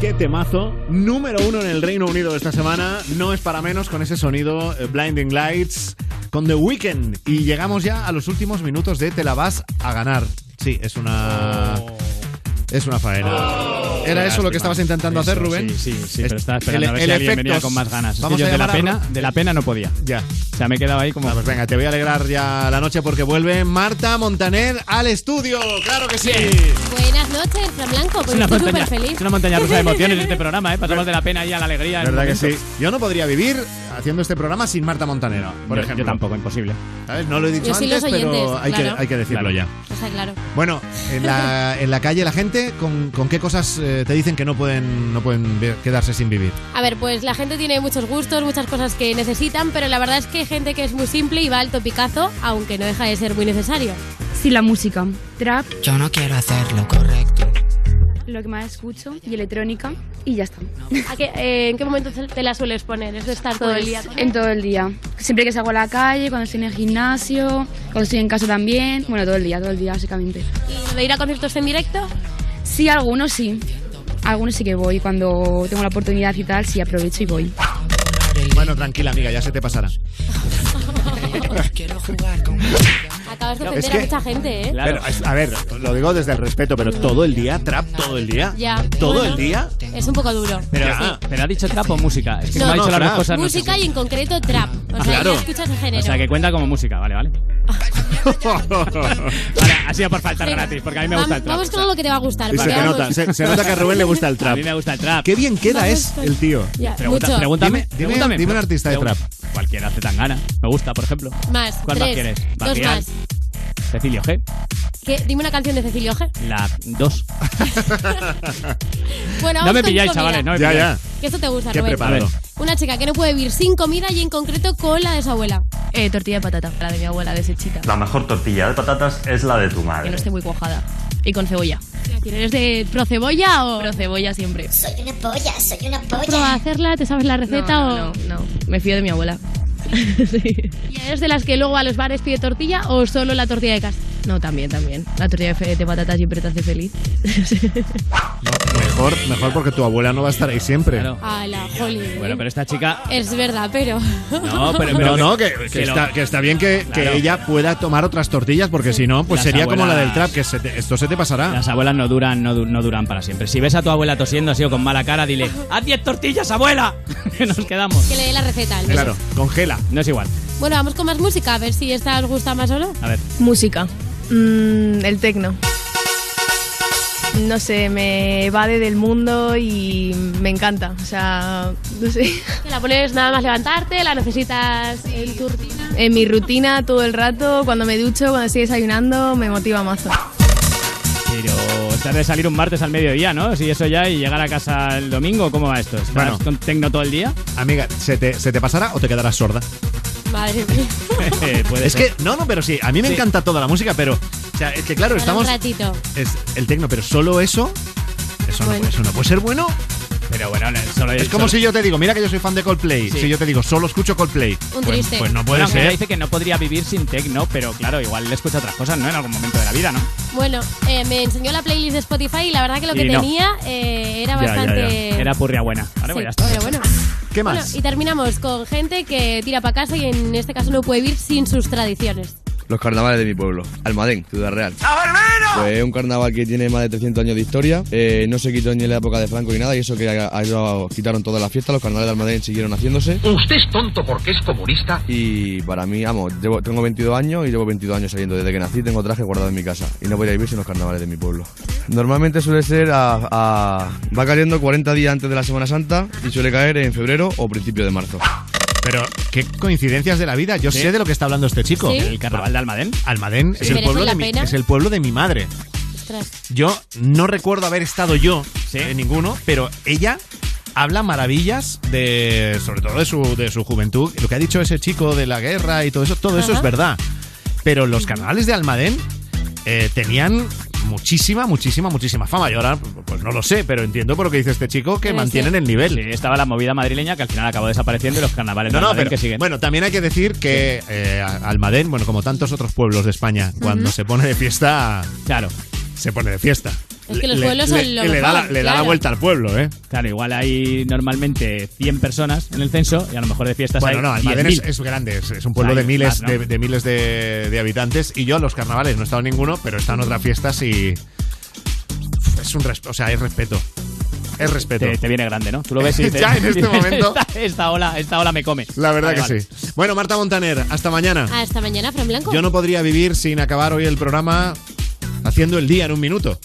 Qué temazo. Número uno en el Reino Unido esta semana. No es para menos con ese sonido eh, Blinding Lights con The Weeknd. Y llegamos ya a los últimos minutos de Te la vas a ganar. Sí, es una. Es una faena. ¿Era eso lo que estabas intentando hacer, Rubén? Sí, sí, sí, pero estaba esperando el- a ver si alguien venía con más ganas. Es que Vamos yo de la pena, de la pena no podía. Ya. O sea, me he quedado ahí como. Ah, pues venga, te voy a alegrar ya la noche porque vuelve Marta Montaner al estudio. ¡Claro que sí! Buenas noches, Fran Blanco. Es Pues una, estoy montaña, súper feliz. es una montaña rusa de emociones este programa, ¿eh? Pasamos de la pena y a la alegría. ¿Verdad que sí? Yo no podría vivir haciendo este programa sin Marta Montanero, por Yo- ejemplo. Yo tampoco, imposible. ¿Sabes? No lo he dicho Yo sí antes, pero hay, claro. que, hay que decirlo ya. Está claro. Bueno, en la, en la calle la gente, ¿con, con qué cosas eh, te dicen que no pueden, no pueden quedarse sin vivir? A ver, pues la gente tiene muchos gustos, muchas cosas que necesitan, pero la verdad es que hay gente que es muy simple y va al topicazo, aunque no deja de ser muy necesario. Sí, la música. Trap, Yo no quiero hacer lo correcto. Lo que más escucho, y electrónica, y ya está. ¿A qué- eh, ¿En qué momento te la sueles poner? ¿Es de estar todo el Pues, día? con en todo el día. Siempre que salgo a la calle, cuando estoy en el gimnasio, cuando estoy en casa también. Bueno, todo el día, todo el día, básicamente. ¿Y de ir a conciertos en directo? Sí, algunos sí. Algunos sí que voy. Cuando tengo la oportunidad y tal, sí aprovecho y voy. Bueno, tranquila, amiga, ya se te pasará. Acabas de Es ofender que- a mucha gente, ¿eh? Pero, es- a ver, lo digo desde el respeto, pero todo el día, trap, todo el día. Ya. ¿Todo Bueno, el día? Es un poco duro. Pero, Sí. pero ha dicho trap o música. Es que No, me ha dicho no, las dos cosas. no sé Música si- y en concreto trap. O sea, Claro. ya escuchas el género. O sea, que cuenta como música, vale, vale. vale, ha sido por faltar gratis, porque a mí me gusta el Vamos, trap. vamos con algo que te va a gustar. Y se vamos- nota, se, se nota que a Rubén le gusta el trap. A mí me gusta el trap. Qué bien queda Vamos es con- el tío. Ya, Pregunta- mucho. pregúntame, Dime- dime- pregúntame. dime un artista de trap. Cualquiera hace tan gana. Me gusta, por ejemplo. Más, ¿Cuál más tres, quieres? dos más. Cecilio G. ¿Qué? Dime una canción de Cecilio G. La 2. Bueno, No me con pilláis, chavales, no me Ya, pilláis. Que esto te gusta, Qué Rubén. preparado. Una chica que no puede vivir sin comida y en concreto con la de su abuela. Eh, tortilla de patata, la de mi abuela, desechita. La mejor tortilla de patatas es la de tu Que no madre. esté muy cuajada. Y con cebolla. ¿Eres de pro cebolla o...? Pro cebolla siempre. Soy una polla, soy una ¿Has probado a hacerla? ¿Te sabes la receta No, o...? no, no, no. Me fío de mi abuela. ¿Y eres de las que luego a los bares pide tortilla o solo la tortilla de casa? No, también, también. La tortilla de de patata siempre te hace feliz. Mejor, mejor porque tu abuela no va a estar ahí siempre. Ah, la jolín. Bueno, pero esta chica. Es verdad, pero... No, pero, No, pero no, que, que que lo- está, que está bien que, que Claro. ella pueda tomar otras tortillas, porque si no, pues Las sería como la del trap, que se te- esto se te pasará. Las abuelas no duran, no, no duran para siempre. Si ves a tu abuela tosiendo así o con mala cara, dile, ¡haz 10 tortillas, abuela! que nos quedamos. Que le dé la receta. Claro, congela. No es igual. Bueno, vamos con más música, a ver si esta os gusta más o no. A ver. Música. Mm, el tecno. No sé, me evade del mundo y me encanta. O sea, no sé. Te la pones nada más levantarte, la necesitas en tu rutina. En mi rutina todo el rato, cuando me ducho, cuando estoy desayunando, me motiva mazo. Pero estás de salir un martes al mediodía, ¿no? Si eso ya y llegar a casa el domingo, ¿cómo va esto? ¿Estás Bueno. con tecno todo el día? Amiga, ¿se te, se te pasará o te quedarás sorda? Madre mía. Puede es ser. que, no, no, pero sí, a mí me Sí. encanta toda la música, pero, o sea, es que claro, Para estamos, Un ratito. es el tecno, pero solo eso, eso, Bueno. no, eso no puede ser bueno. Pero bueno, solo Es como si yo te digo, mira que yo soy fan de Coldplay, Sí. si yo te digo, solo escucho Coldplay. Un pues, triste. pues no puede Bueno, ser. dice que no podría vivir sin tecno, pero claro, igual le escucha otras cosas, ¿no? En algún momento de la vida, ¿no? Bueno, eh, me enseñó la playlist de Spotify y la verdad que lo que no. tenía eh, era Ya, ya, ya. bastante... Era purria buena. Vale, Sí, pues ya está. pero bueno. ¿Qué Bueno, más? y terminamos con gente que tira para casa y en este caso no puede vivir sin sus tradiciones. Los carnavales de mi pueblo. Almadén, Ciudad Real. Pues es un carnaval que tiene más de 300 años de historia. Eh, no se quitó ni en la época de Franco ni nada. Y eso que a, a ellos quitaron todas las fiestas. Los carnavales de Almadén siguieron haciéndose. Usted es tonto porque es comunista. Y para mí, vamos, llevo- tengo 22 años y llevo 22 años saliendo. Desde que nací tengo traje guardado en mi casa. Y no voy a vivir sin los carnavales de mi pueblo. Normalmente suele ser a, a- Va cayendo 40 días antes de la Semana Santa y suele caer en febrero o principio de marzo. Pero qué coincidencias de la vida. Yo Sí. sé de lo que está hablando este chico. ¿Sí? ¿El carnaval de Almadén? Almadén es, el ¿Merece pueblo de mi, es el pueblo de mi madre. Ostras. Yo no recuerdo haber estado yo en ninguno, pero ella habla maravillas de, sobre todo de su, de su juventud. Lo que ha dicho ese chico de la guerra y todo eso, todo eso es verdad. Pero los carnavales de Almadén eh, tenían muchísima, muchísima, muchísima fama. Y ahora, pues no lo sé, pero entiendo por lo que dice este chico que mantienen el nivel. Sí, estaba la movida madrileña que al final acabó desapareciendo y los carnavales No, no, pero que siguen. bueno, también hay que decir que eh, Almadén, bueno, como tantos otros pueblos de España, cuando se pone de fiesta, claro, se pone de fiesta. Es que los Le- pueblos le- son lo le da la, mejor, le da la vuelta al pueblo, ¿eh? Claro, igual hay normalmente 100 personas en el censo y a lo mejor de fiestas Bueno, hay no, Almadén es, 10.000. es grande, es, es un pueblo Hay de miles, más, ¿no? de, de miles de, de habitantes y yo los carnavales no he estado en ninguno, pero he estado en otras fiestas y es un respeto, o sea, es respeto. Es respeto. Te, te viene grande, ¿no? Tú lo ves y dices, Ya en este momento. Esta, esta ola, esta ola me come. La verdad Vale, que vale. sí. Bueno, Marta Montaner, hasta mañana. Hasta mañana, Fran Blanco. Yo no podría vivir sin acabar hoy el programa haciendo el día en un minuto.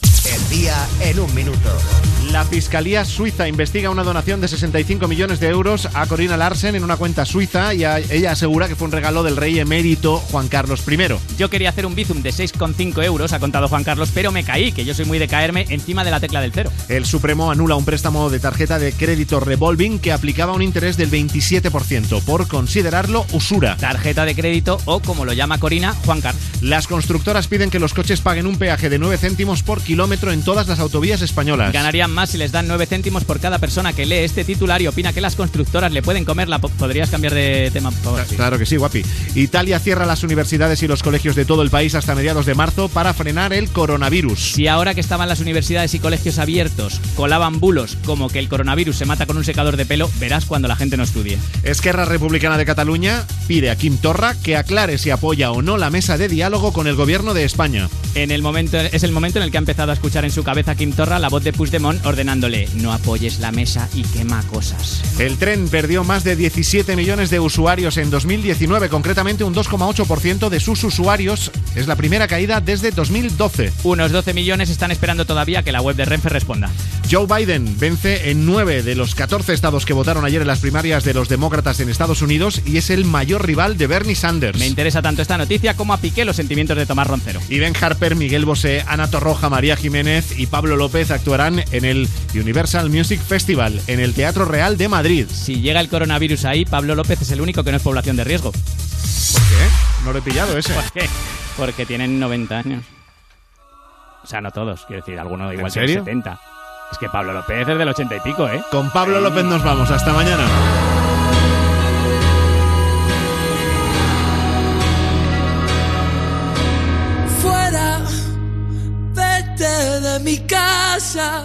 Día en un minuto. La Fiscalía Suiza investiga una donación de 65 millones de euros a Corina Larsen en una cuenta suiza y a- ella asegura que fue un regalo del rey emérito Juan Carlos I. Yo quería hacer un bizum de 6,5 euros, ha contado Juan Carlos, pero me caí, que yo soy muy de caerme encima de la tecla del cero. El Supremo anula un préstamo de tarjeta de crédito revolving que aplicaba un interés del 27% por considerarlo usura. Tarjeta de crédito o, como lo llama Corina, Juan Carlos. Las constructoras piden que los coches paguen un peaje de 9 céntimos por kilómetro en todas las autovías españolas. Ganarían más si les dan 9 céntimos por cada persona que lee este titular y opina que las constructoras le pueden comer la... po- ¿Podrías cambiar de tema, por favor? Claro que sí, guapi. Italia cierra las universidades y los colegios de todo el país hasta mediados de marzo para frenar el coronavirus. Si ahora que estaban las universidades y colegios abiertos colaban bulos como que el coronavirus se mata con un secador de pelo, verás cuando la gente no estudie. Esquerra Republicana de Cataluña pide a Kim Torra que aclare si apoya o no la mesa de diálogo con el gobierno de España. En el momento, es el momento en el que ha empezado a escuchar en su cabeza Kim Torra la voz de Puigdemont ordenándole no apoyes la mesa y quema cosas. El tren perdió más de 17 millones de usuarios en 2019, concretamente un 2,8% de sus usuarios. Es la primera caída desde 2012. Unos 12 millones están esperando todavía que la web de Renfe responda. Joe Biden vence en 9 de los 14 estados que votaron ayer en las primarias de los demócratas en Estados Unidos y es el mayor rival de Bernie Sanders. Me interesa tanto esta noticia como a Piqué los sentimientos de Tomás Roncero. Y Ben Harper, Miguel Bosé, Ana Torroja, María Jiménez y Pablo López actuarán en el Universal Music Festival en el Teatro Real de Madrid. Si llega el coronavirus ahí, Pablo López es el único que no es población de riesgo. ¿Por qué? No lo he pillado ese. ¿Por qué? Porque tienen 90 años. O sea, no todos, quiero decir, alguno igual tiene serio? 70. Es que Pablo López es del 80 y pico, ¿eh? Con Pablo López nos vamos. Hasta mañana. fuera, vete de mi casa,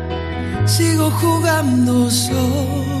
Sigo jugando solo.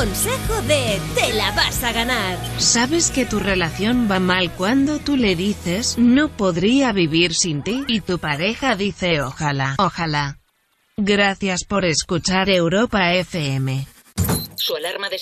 Consejo de Te la vas a ganar. ¿Sabes que tu relación va mal cuando tú le dices no podría vivir sin ti? Y tu pareja dice ojalá, ojalá. Gracias por escuchar Europa FM. Su alarma de